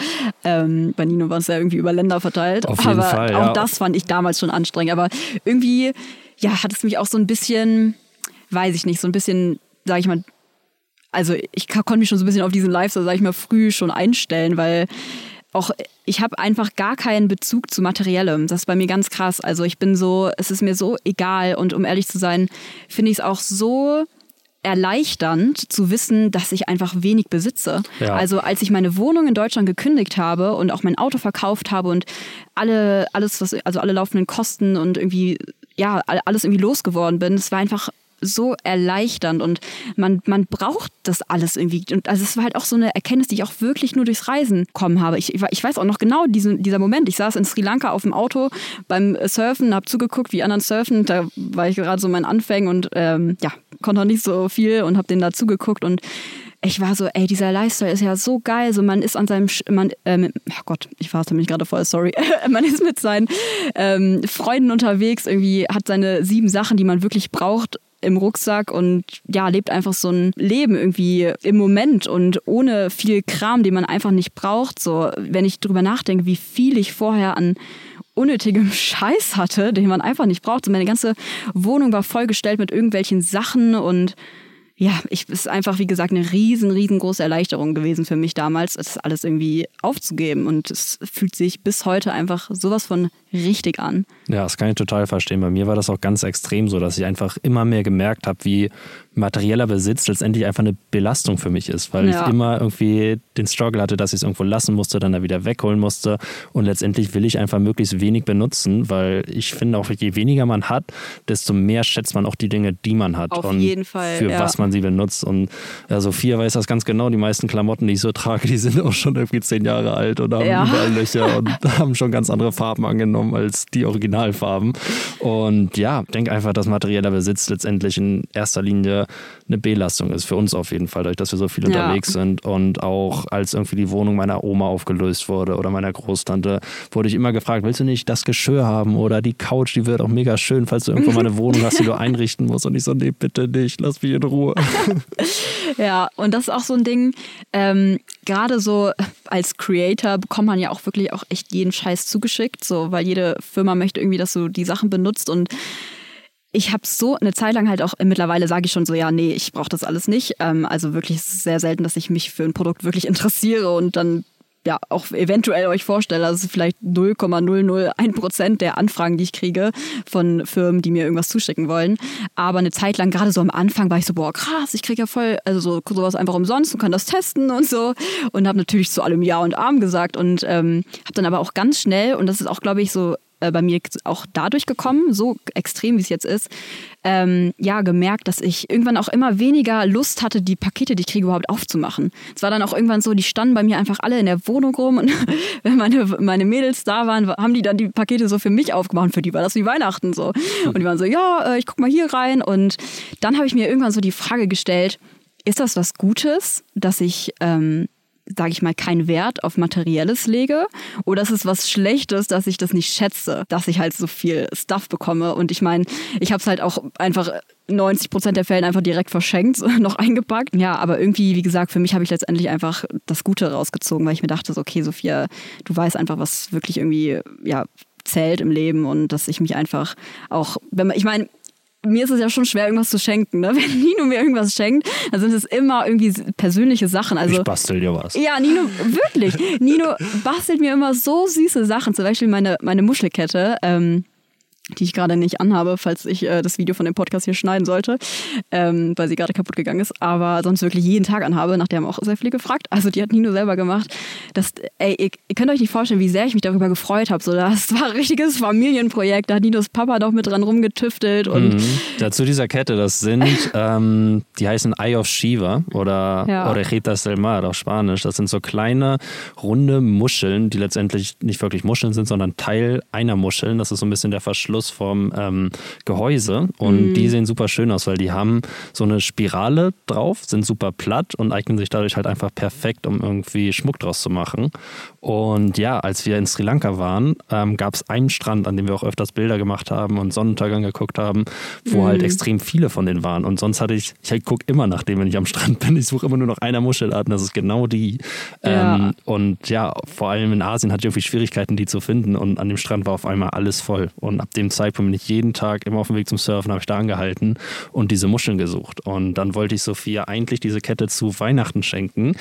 Ähm, bei Nino war es ja irgendwie über Länder verteilt. Auf jeden aber Fall, auch ja. das fand ich damals schon anstrengend. Aber irgendwie, ja, hat es mich auch so ein bisschen, weiß ich nicht, so ein bisschen, sag ich mal, also ich konnte mich schon so ein bisschen auf diesen Lifestyle, sag ich mal, früh schon einstellen, weil auch ich habe einfach gar keinen Bezug zu Materiellem. Das ist bei mir ganz krass. Also ich bin so, es ist mir so egal und um ehrlich zu sein, finde ich es auch so erleichternd zu wissen, dass ich einfach wenig besitze. Ja. Also als ich meine Wohnung in Deutschland gekündigt habe und auch mein Auto verkauft habe und alle alles was also alle laufenden Kosten und irgendwie ja all- alles irgendwie losgeworden bin, es war einfach so erleichternd und man, man braucht das alles irgendwie. Und also es war halt auch so eine Erkenntnis, die ich auch wirklich nur durchs Reisen bekommen habe. Ich, ich weiß auch noch genau diesen, dieser Moment. Ich saß in Sri Lanka auf dem Auto beim Surfen, habe zugeguckt, wie anderen surfen. Da war ich gerade so in meinen Anfängen und ähm, ja, konnte noch nicht so viel und habe denen da zugeguckt und ich war so, ey, dieser Lifestyle ist ja so geil. So, man ist an seinem, Sch man, ähm, oh Gott, ich verhasse mich gerade voll, sorry. man ist mit seinen ähm, Freunden unterwegs, irgendwie hat seine sieben Sachen, die man wirklich braucht im Rucksack und ja, lebt einfach so ein Leben irgendwie im Moment und ohne viel Kram, den man einfach nicht braucht. So, wenn ich drüber nachdenke, wie viel ich vorher an unnötigem Scheiß hatte, den man einfach nicht braucht. So, meine ganze Wohnung war vollgestellt mit irgendwelchen Sachen und ja, es ist einfach, wie gesagt, eine riesen, riesengroße Erleichterung gewesen für mich damals, das alles irgendwie aufzugeben. Und es fühlt sich bis heute einfach sowas von richtig an. Ja, das kann ich total verstehen. Bei mir war das auch ganz extrem so, dass ich einfach immer mehr gemerkt habe, wie materieller Besitz letztendlich einfach eine Belastung für mich ist, weil Ja. ich immer irgendwie den Struggle hatte, dass ich es irgendwo lassen musste, dann da wieder wegholen musste. Und letztendlich will ich einfach möglichst wenig benutzen, weil ich finde auch, je weniger man hat, desto mehr schätzt man auch die Dinge, die man hat. Auf und jeden Fall, Für ja. was man sie benutzt. Und ja, Sophia weiß das ganz genau. Die meisten Klamotten, die ich so trage, die sind auch schon irgendwie zehn Jahre alt und haben Ja. überall Löcher und haben schon ganz andere Farben angenommen als die Originalfarben. Und ja, denk einfach, dass materieller Besitz letztendlich in erster Linie eine Belastung ist. Für uns auf jeden Fall, dadurch, dass wir so viel Ja. unterwegs sind. Und auch als irgendwie die Wohnung meiner Oma aufgelöst wurde oder meiner Großtante, wurde ich immer gefragt, willst du nicht das Geschirr haben oder die Couch, die wird auch mega schön, falls du irgendwo mal eine Wohnung hast, die du einrichten musst. Und ich so, nee, bitte nicht, lass mich in Ruhe. Ja, und das ist auch so ein Ding, ähm, gerade so als Creator bekommt man ja auch wirklich auch echt jeden Scheiß zugeschickt, so, weil jede Firma möchte irgendwie, dass du die Sachen benutzt und ich habe so eine Zeit lang halt auch, mittlerweile sage ich schon so, ja, nee, ich brauche das alles nicht. Ähm, also wirklich sehr selten, dass ich mich für ein Produkt wirklich interessiere und dann ja auch eventuell euch vorstelle, also vielleicht 0,001 Prozent der Anfragen, die ich kriege von Firmen, die mir irgendwas zuschicken wollen. Aber eine Zeit lang, gerade so am Anfang, war ich so, boah, krass, ich kriege ja voll, also so, sowas einfach umsonst und kann das testen und so. Und habe natürlich zu allem Ja und Arm gesagt und ähm, habe dann aber auch ganz schnell, und das ist auch, glaube ich, so äh, bei mir auch dadurch gekommen, so extrem wie es jetzt ist, ähm, ja, gemerkt, dass ich irgendwann auch immer weniger Lust hatte, die Pakete, die ich kriege, überhaupt aufzumachen. Es war dann auch irgendwann so, die standen bei mir einfach alle in der Wohnung rum und wenn meine, meine Mädels da waren, haben die dann die Pakete so für mich aufgemacht und für die war das wie Weihnachten so. Und die waren so, ja, äh, ich guck mal hier rein und dann habe ich mir irgendwann so die Frage gestellt, ist das was Gutes, dass ich ähm, sage ich mal, keinen Wert auf Materielles lege oder ist es was Schlechtes, dass ich das nicht schätze, dass ich halt so viel Stuff bekomme. Und ich meine, ich habe es halt auch einfach 90 Prozent der Fällen einfach direkt verschenkt, noch eingepackt. Ja, aber irgendwie, wie gesagt, für mich habe ich letztendlich einfach das Gute rausgezogen, weil ich mir dachte, so, okay, Sophia, du weißt einfach, was wirklich irgendwie, ja, zählt im Leben und dass ich mich einfach auch, wenn man, ich meine, mir ist es ja schon schwer, irgendwas zu schenken. Ne? Wenn Nino mir irgendwas schenkt, dann sind es immer irgendwie persönliche Sachen. Also, ich bastel dir was. Ja, Nino, wirklich. Nino bastelt mir immer so süße Sachen. Zum Beispiel meine, meine Muschelkette. Ähm, die ich gerade nicht anhabe, falls ich äh, das Video von dem Podcast hier schneiden sollte, ähm, weil sie gerade kaputt gegangen ist, aber sonst wirklich jeden Tag anhabe, nach der haben auch sehr viele gefragt. Also die hat Nino selber gemacht. Das, ey, ihr, ihr könnt euch nicht vorstellen, wie sehr ich mich darüber gefreut habe. So, das war ein richtiges Familienprojekt. Da hat Ninos Papa noch mit dran rumgetüftelt. Und mhm. Dazu dieser Kette, das sind, ähm, die heißen Eye of Shiva oder ja. Orejitas del Mar auf Spanisch. Das sind so kleine, runde Muscheln, die letztendlich nicht wirklich Muscheln sind, sondern Teil einer Muscheln. Das ist so ein bisschen der Verschluss Verschluss vom ähm, Gehäuse und mhm. die sehen super schön aus, weil die haben so eine Spirale drauf, sind super platt und eignen sich dadurch halt einfach perfekt, um irgendwie Schmuck draus zu machen. Und ja, als wir in Sri Lanka waren, ähm, gab es einen Strand, an dem wir auch öfters Bilder gemacht haben und Sonnenuntergang geguckt haben, wo mhm. halt extrem viele von denen waren. Und sonst hatte ich, ich halt gucke immer nach dem, wenn ich am Strand bin. Ich suche immer nur noch einer Muschelart und das ist genau die. Ja. Ähm, und ja, vor allem in Asien hatte ich irgendwie Schwierigkeiten, die zu finden. Und an dem Strand war auf einmal alles voll. Und ab dem dem Zeitpunkt bin ich jeden Tag immer auf dem Weg zum Surfen, habe ich da angehalten und diese Muscheln gesucht. Und dann wollte ich Sophia eigentlich diese Kette zu Weihnachten schenken.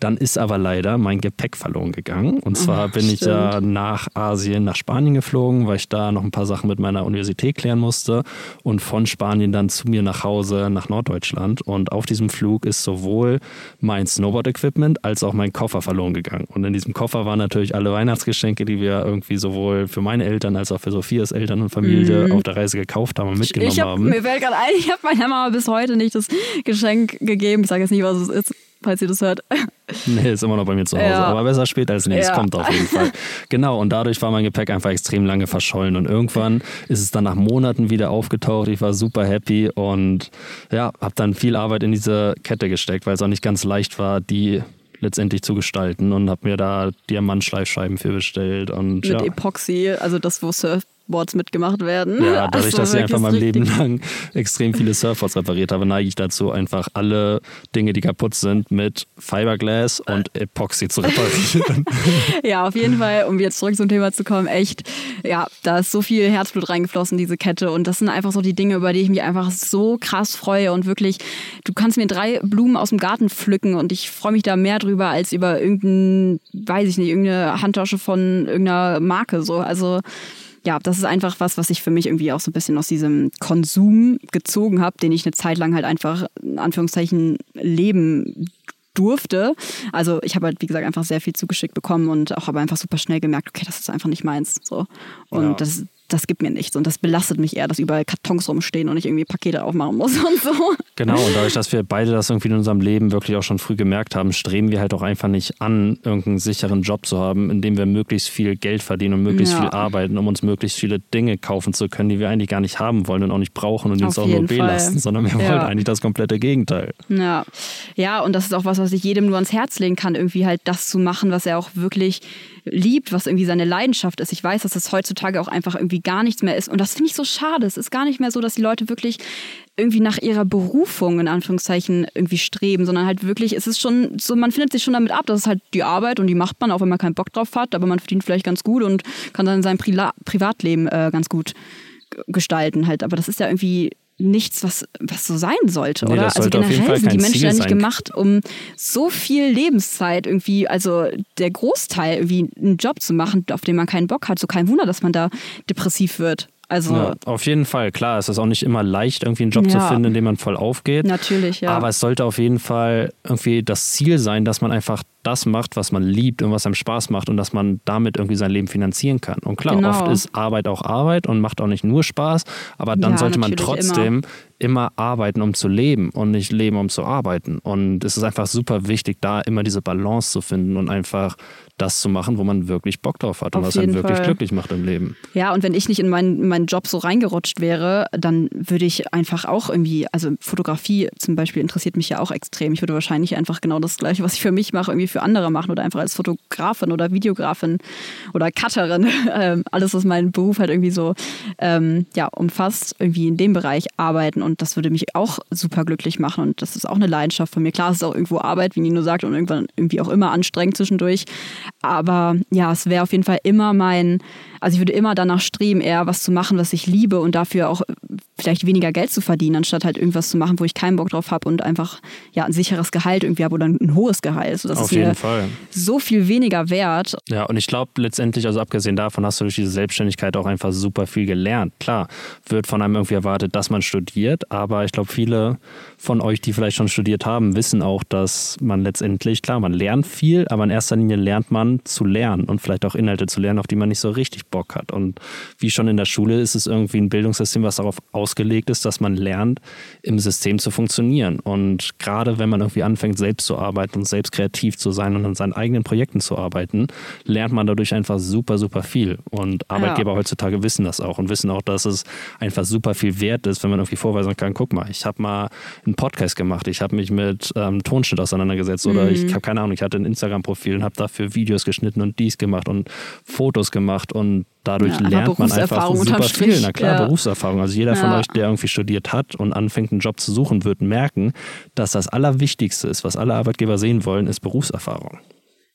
Dann ist aber leider mein Gepäck verloren gegangen. Und zwar Ach, bin stimmt. ich ja nach Asien, nach Spanien geflogen, weil ich da noch ein paar Sachen mit meiner Universität klären musste. Und von Spanien dann zu mir nach Hause, nach Norddeutschland. Und auf diesem Flug ist sowohl mein Snowboard-Equipment als auch mein Koffer verloren gegangen. Und in diesem Koffer waren natürlich alle Weihnachtsgeschenke, die wir irgendwie sowohl für meine Eltern als auch für Sophias Eltern und Familie mhm. auf der Reise gekauft haben und mitgenommen ich hab, haben. Mir fällt gerade ein, ich habe meiner Mama bis heute nicht das Geschenk gegeben. Ich sage jetzt nicht, was es ist, falls ihr das hört. Nee, ist immer noch bei mir zu Hause. Ja. Aber besser später als nichts. Ja. Kommt auf jeden Fall. Genau, und dadurch war mein Gepäck einfach extrem lange verschollen. Und irgendwann ist es dann nach Monaten wieder aufgetaucht. Ich war super happy und ja, habe dann viel Arbeit in diese Kette gesteckt, weil es auch nicht ganz leicht war, die letztendlich zu gestalten und habe mir da Diamantschleifscheiben für bestellt und mit ja. Epoxy, also das wo Surf Surfboards mitgemacht werden. Ja, dadurch, dass ich einfach mein Leben lang extrem viele Surfboards repariert habe, neige ich dazu, einfach alle Dinge, die kaputt sind, mit Fiberglass und Epoxy zu reparieren. ja, auf jeden Fall, um jetzt zurück zum Thema zu kommen, echt, ja, da ist so viel Herzblut reingeflossen, diese Kette. Und das sind einfach so die Dinge, über die ich mich einfach so krass freue. Und wirklich, du kannst mir drei Blumen aus dem Garten pflücken und ich freue mich da mehr drüber als über irgendein, weiß ich nicht, irgendeine Handtasche von irgendeiner Marke. So. Also ja, das ist einfach was, was ich für mich irgendwie auch so ein bisschen aus diesem Konsum gezogen habe, den ich eine Zeit lang halt einfach in Anführungszeichen leben durfte. Also ich habe halt, wie gesagt, einfach sehr viel zugeschickt bekommen und auch aber einfach super schnell gemerkt, okay, das ist einfach nicht meins. So. Und ja. das das gibt mir nichts und das belastet mich eher, dass überall Kartons rumstehen und ich irgendwie Pakete aufmachen muss und so. Genau, und dadurch, dass wir beide das irgendwie in unserem Leben wirklich auch schon früh gemerkt haben, streben wir halt auch einfach nicht an, irgendeinen sicheren Job zu haben, in dem wir möglichst viel Geld verdienen und möglichst ja. viel arbeiten, um uns möglichst viele Dinge kaufen zu können, die wir eigentlich gar nicht haben wollen und auch nicht brauchen und die uns auch nur belasten, sondern wir ja. wollen eigentlich das komplette Gegenteil. Ja. ja, und das ist auch was, was ich jedem nur ans Herz legen kann, irgendwie halt das zu machen, was er auch wirklich liebt, was irgendwie seine Leidenschaft ist. Ich weiß, dass das heutzutage auch einfach irgendwie gar nichts mehr ist. Und das finde ich so schade. Es ist gar nicht mehr so, dass die Leute wirklich irgendwie nach ihrer Berufung in Anführungszeichen irgendwie streben, sondern halt wirklich, es ist schon so, man findet sich schon damit ab, das ist halt die Arbeit und die macht man, auch wenn man keinen Bock drauf hat, aber man verdient vielleicht ganz gut und kann dann sein Pri Privatleben äh, ganz gut gestalten halt. Aber das ist ja irgendwie nichts, was, was so sein sollte, nee, oder? also generell sind die Menschen ja nicht gemacht, um so viel Lebenszeit irgendwie, also der Großteil irgendwie einen Job zu machen, auf den man keinen Bock hat. So kein Wunder, dass man da depressiv wird. Also ja, auf jeden Fall, klar, es ist auch nicht immer leicht, irgendwie einen Job ja. zu finden, in dem man voll aufgeht. Natürlich, ja. Aber es sollte auf jeden Fall irgendwie das Ziel sein, dass man einfach das macht, was man liebt und was einem Spaß macht und dass man damit irgendwie sein Leben finanzieren kann. Und klar, genau. oft ist Arbeit auch Arbeit und macht auch nicht nur Spaß, aber dann ja, sollte man trotzdem immer. immer arbeiten, um zu leben und nicht leben, um zu arbeiten. Und es ist einfach super wichtig, da immer diese Balance zu finden und einfach das zu machen, wo man wirklich Bock drauf hat und was einen wirklich Fall. glücklich macht im Leben. Ja, und wenn ich nicht in meinen, meinen Job so reingerutscht wäre, dann würde ich einfach auch irgendwie, also Fotografie zum Beispiel interessiert mich ja auch extrem. Ich würde wahrscheinlich einfach genau das Gleiche, was ich für mich mache, irgendwie für für andere machen oder einfach als Fotografin oder Videografin oder Cutterin. Ähm, alles, was mein Beruf halt irgendwie so ähm, ja, umfasst, irgendwie in dem Bereich arbeiten und das würde mich auch super glücklich machen und das ist auch eine Leidenschaft von mir. Klar, es ist auch irgendwo Arbeit, wie Nino sagt und irgendwann irgendwie auch immer anstrengend zwischendurch, aber ja, es wäre auf jeden Fall immer mein, also ich würde immer danach streben, eher was zu machen, was ich liebe und dafür auch vielleicht weniger Geld zu verdienen, anstatt halt irgendwas zu machen, wo ich keinen Bock drauf habe und einfach ja ein sicheres Gehalt irgendwie habe oder ein hohes Gehalt. Also das Auf ist mir Fall. so viel weniger wert. Ja, und ich glaube letztendlich, also abgesehen davon, hast du durch diese Selbstständigkeit auch einfach super viel gelernt. Klar, wird von einem irgendwie erwartet, dass man studiert, aber ich glaube, viele von euch, die vielleicht schon studiert haben, wissen auch, dass man letztendlich, klar, man lernt viel, aber in erster Linie lernt man zu lernen und vielleicht auch Inhalte zu lernen, auf die man nicht so richtig Bock hat. Und wie schon in der Schule ist es irgendwie ein Bildungssystem, was darauf ausgelegt ist, dass man lernt, im System zu funktionieren. Und gerade wenn man irgendwie anfängt, selbst zu arbeiten und selbst kreativ zu sein und an seinen eigenen Projekten zu arbeiten, lernt man dadurch einfach super, super viel. Und Arbeitgeber ja. heutzutage wissen das auch und wissen auch, dass es einfach super viel wert ist, wenn man irgendwie vorweisen kann, guck mal, ich habe mal einen Podcast gemacht, ich habe mich mit ähm, Tonschnitt auseinandergesetzt oder mhm. ich habe keine Ahnung, ich hatte ein Instagram-Profil und habe dafür Videos geschnitten und dies gemacht und Fotos gemacht und dadurch ja, lernt man einfach super viel. Na klar, ja. Berufserfahrung. Also jeder von euch, der irgendwie studiert hat und anfängt, einen Job zu suchen, wird merken, dass das Allerwichtigste ist, was alle Arbeitgeber sehen wollen, ist Berufserfahrung.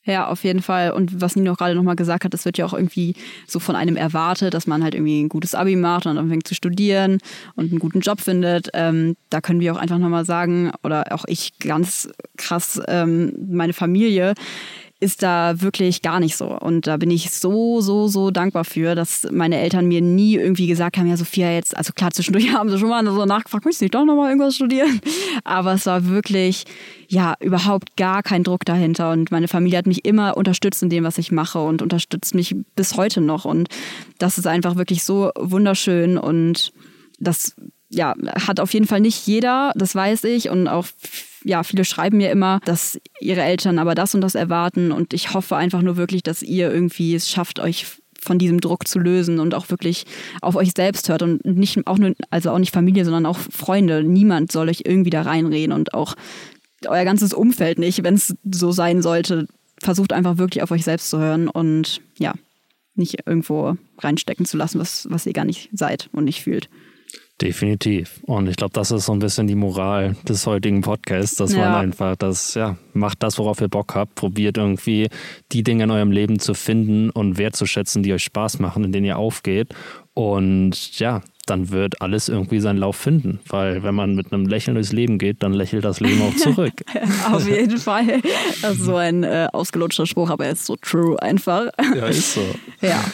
Ja, auf jeden Fall. Und was Nino gerade nochmal gesagt hat, das wird ja auch irgendwie so von einem erwartet, dass man halt irgendwie ein gutes Abi macht und anfängt zu studieren und einen guten Job findet. Ähm, da können wir auch einfach nochmal sagen, oder auch ich ganz krass, ähm, meine Familie ist da wirklich gar nicht so. Und da bin ich so, so, so dankbar für, dass meine Eltern mir nie irgendwie gesagt haben, ja, Sophia, jetzt, also klar, zwischendurch haben sie schon mal so nachgefragt, möchtest du nicht doch nochmal irgendwas studieren? Aber es war wirklich, ja, überhaupt gar kein Druck dahinter. Und meine Familie hat mich immer unterstützt in dem, was ich mache und unterstützt mich bis heute noch. Und das ist einfach wirklich so wunderschön und das ja, hat auf jeden Fall nicht jeder, das weiß ich. Und auch ja, viele schreiben mir immer, dass ihre Eltern aber das und das erwarten. Und ich hoffe einfach nur wirklich, dass ihr irgendwie es schafft, euch von diesem Druck zu lösen und auch wirklich auf euch selbst hört und nicht auch nur, also auch nicht Familie, sondern auch Freunde. Niemand soll euch irgendwie da reinreden und auch euer ganzes Umfeld nicht, wenn es so sein sollte. Versucht einfach wirklich auf euch selbst zu hören und ja, nicht irgendwo reinstecken zu lassen, was, was ihr gar nicht seid und nicht fühlt. Definitiv. Und ich glaube, das ist so ein bisschen die Moral des heutigen Podcasts, dass ja. man einfach das, ja, macht das, worauf ihr Bock habt, probiert irgendwie die Dinge in eurem Leben zu finden und wertzuschätzen, die euch Spaß machen, in denen ihr aufgeht. Und ja, dann wird alles irgendwie seinen Lauf finden. Weil wenn man mit einem Lächeln durchs Leben geht, dann lächelt das Leben auch zurück. Auf jeden Fall. Das ist so ein äh, ausgelutschter Spruch, aber er ist so true einfach. Ja, ist so. Ja.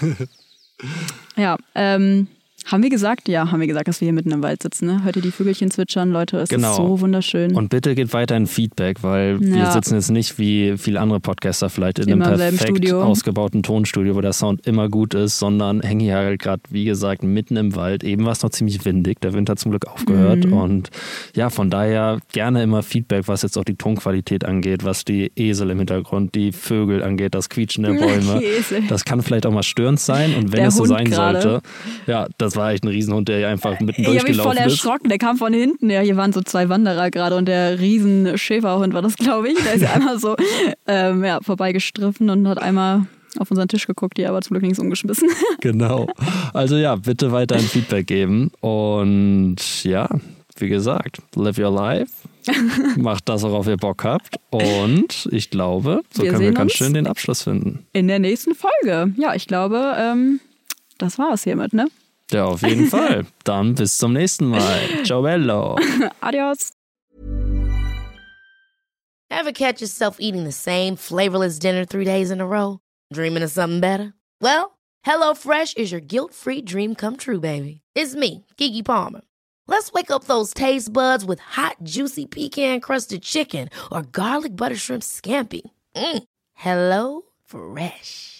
Ja, ähm, haben wir gesagt? Ja, haben wir gesagt, dass wir hier mitten im Wald sitzen. Ne? Hört ihr die Vögelchen zwitschern, Leute? Es genau. ist so wunderschön. Und bitte geht weiter in Feedback, weil ja. wir sitzen jetzt nicht wie viele andere Podcaster vielleicht in immer einem perfekt ausgebauten Tonstudio, wo der Sound immer gut ist, sondern hängen hier halt gerade, wie gesagt, mitten im Wald. Eben war es noch ziemlich windig. Der Wind hat zum Glück aufgehört. Mhm. Und ja, von daher gerne immer Feedback, was jetzt auch die Tonqualität angeht, was die Esel im Hintergrund, die Vögel angeht, das Quietschen der Bäume. das kann vielleicht auch mal störend sein. Und wenn der es so Hund sein grade. sollte, ja, das war echt ein Riesenhund, der hier einfach mitten durchgelaufen ist. Ich habe mich voll erschrocken, der kam von hinten. Ja, hier waren so zwei Wanderer gerade und der riesen Schäferhund war das, glaube ich. Der ist einmal so ähm, ja, vorbeigestriffen und hat einmal auf unseren Tisch geguckt, die aber zum Glück nichts umgeschmissen. genau. Also ja, bitte weiter ein Feedback geben und ja, wie gesagt, live your life. Macht das, worauf ihr Bock habt. Und ich glaube, so wir können wir ganz schön den Abschluss finden. In der nächsten Folge. Ja, ich glaube, ähm, das war es hiermit, ne? Ja, auf jeden Fall. Dann bis zum nächsten Mal. Ciao bello. Adios. Ever catch yourself eating the same flavorless dinner three days in a row? Dreaming of something better? Well, HelloFresh is your guilt-free dream come true, baby. It's me, Kiki Palmer. Let's wake up those taste buds with hot, juicy pecan-crusted chicken or garlic butter shrimp scampi. Mm. Hello Fresh.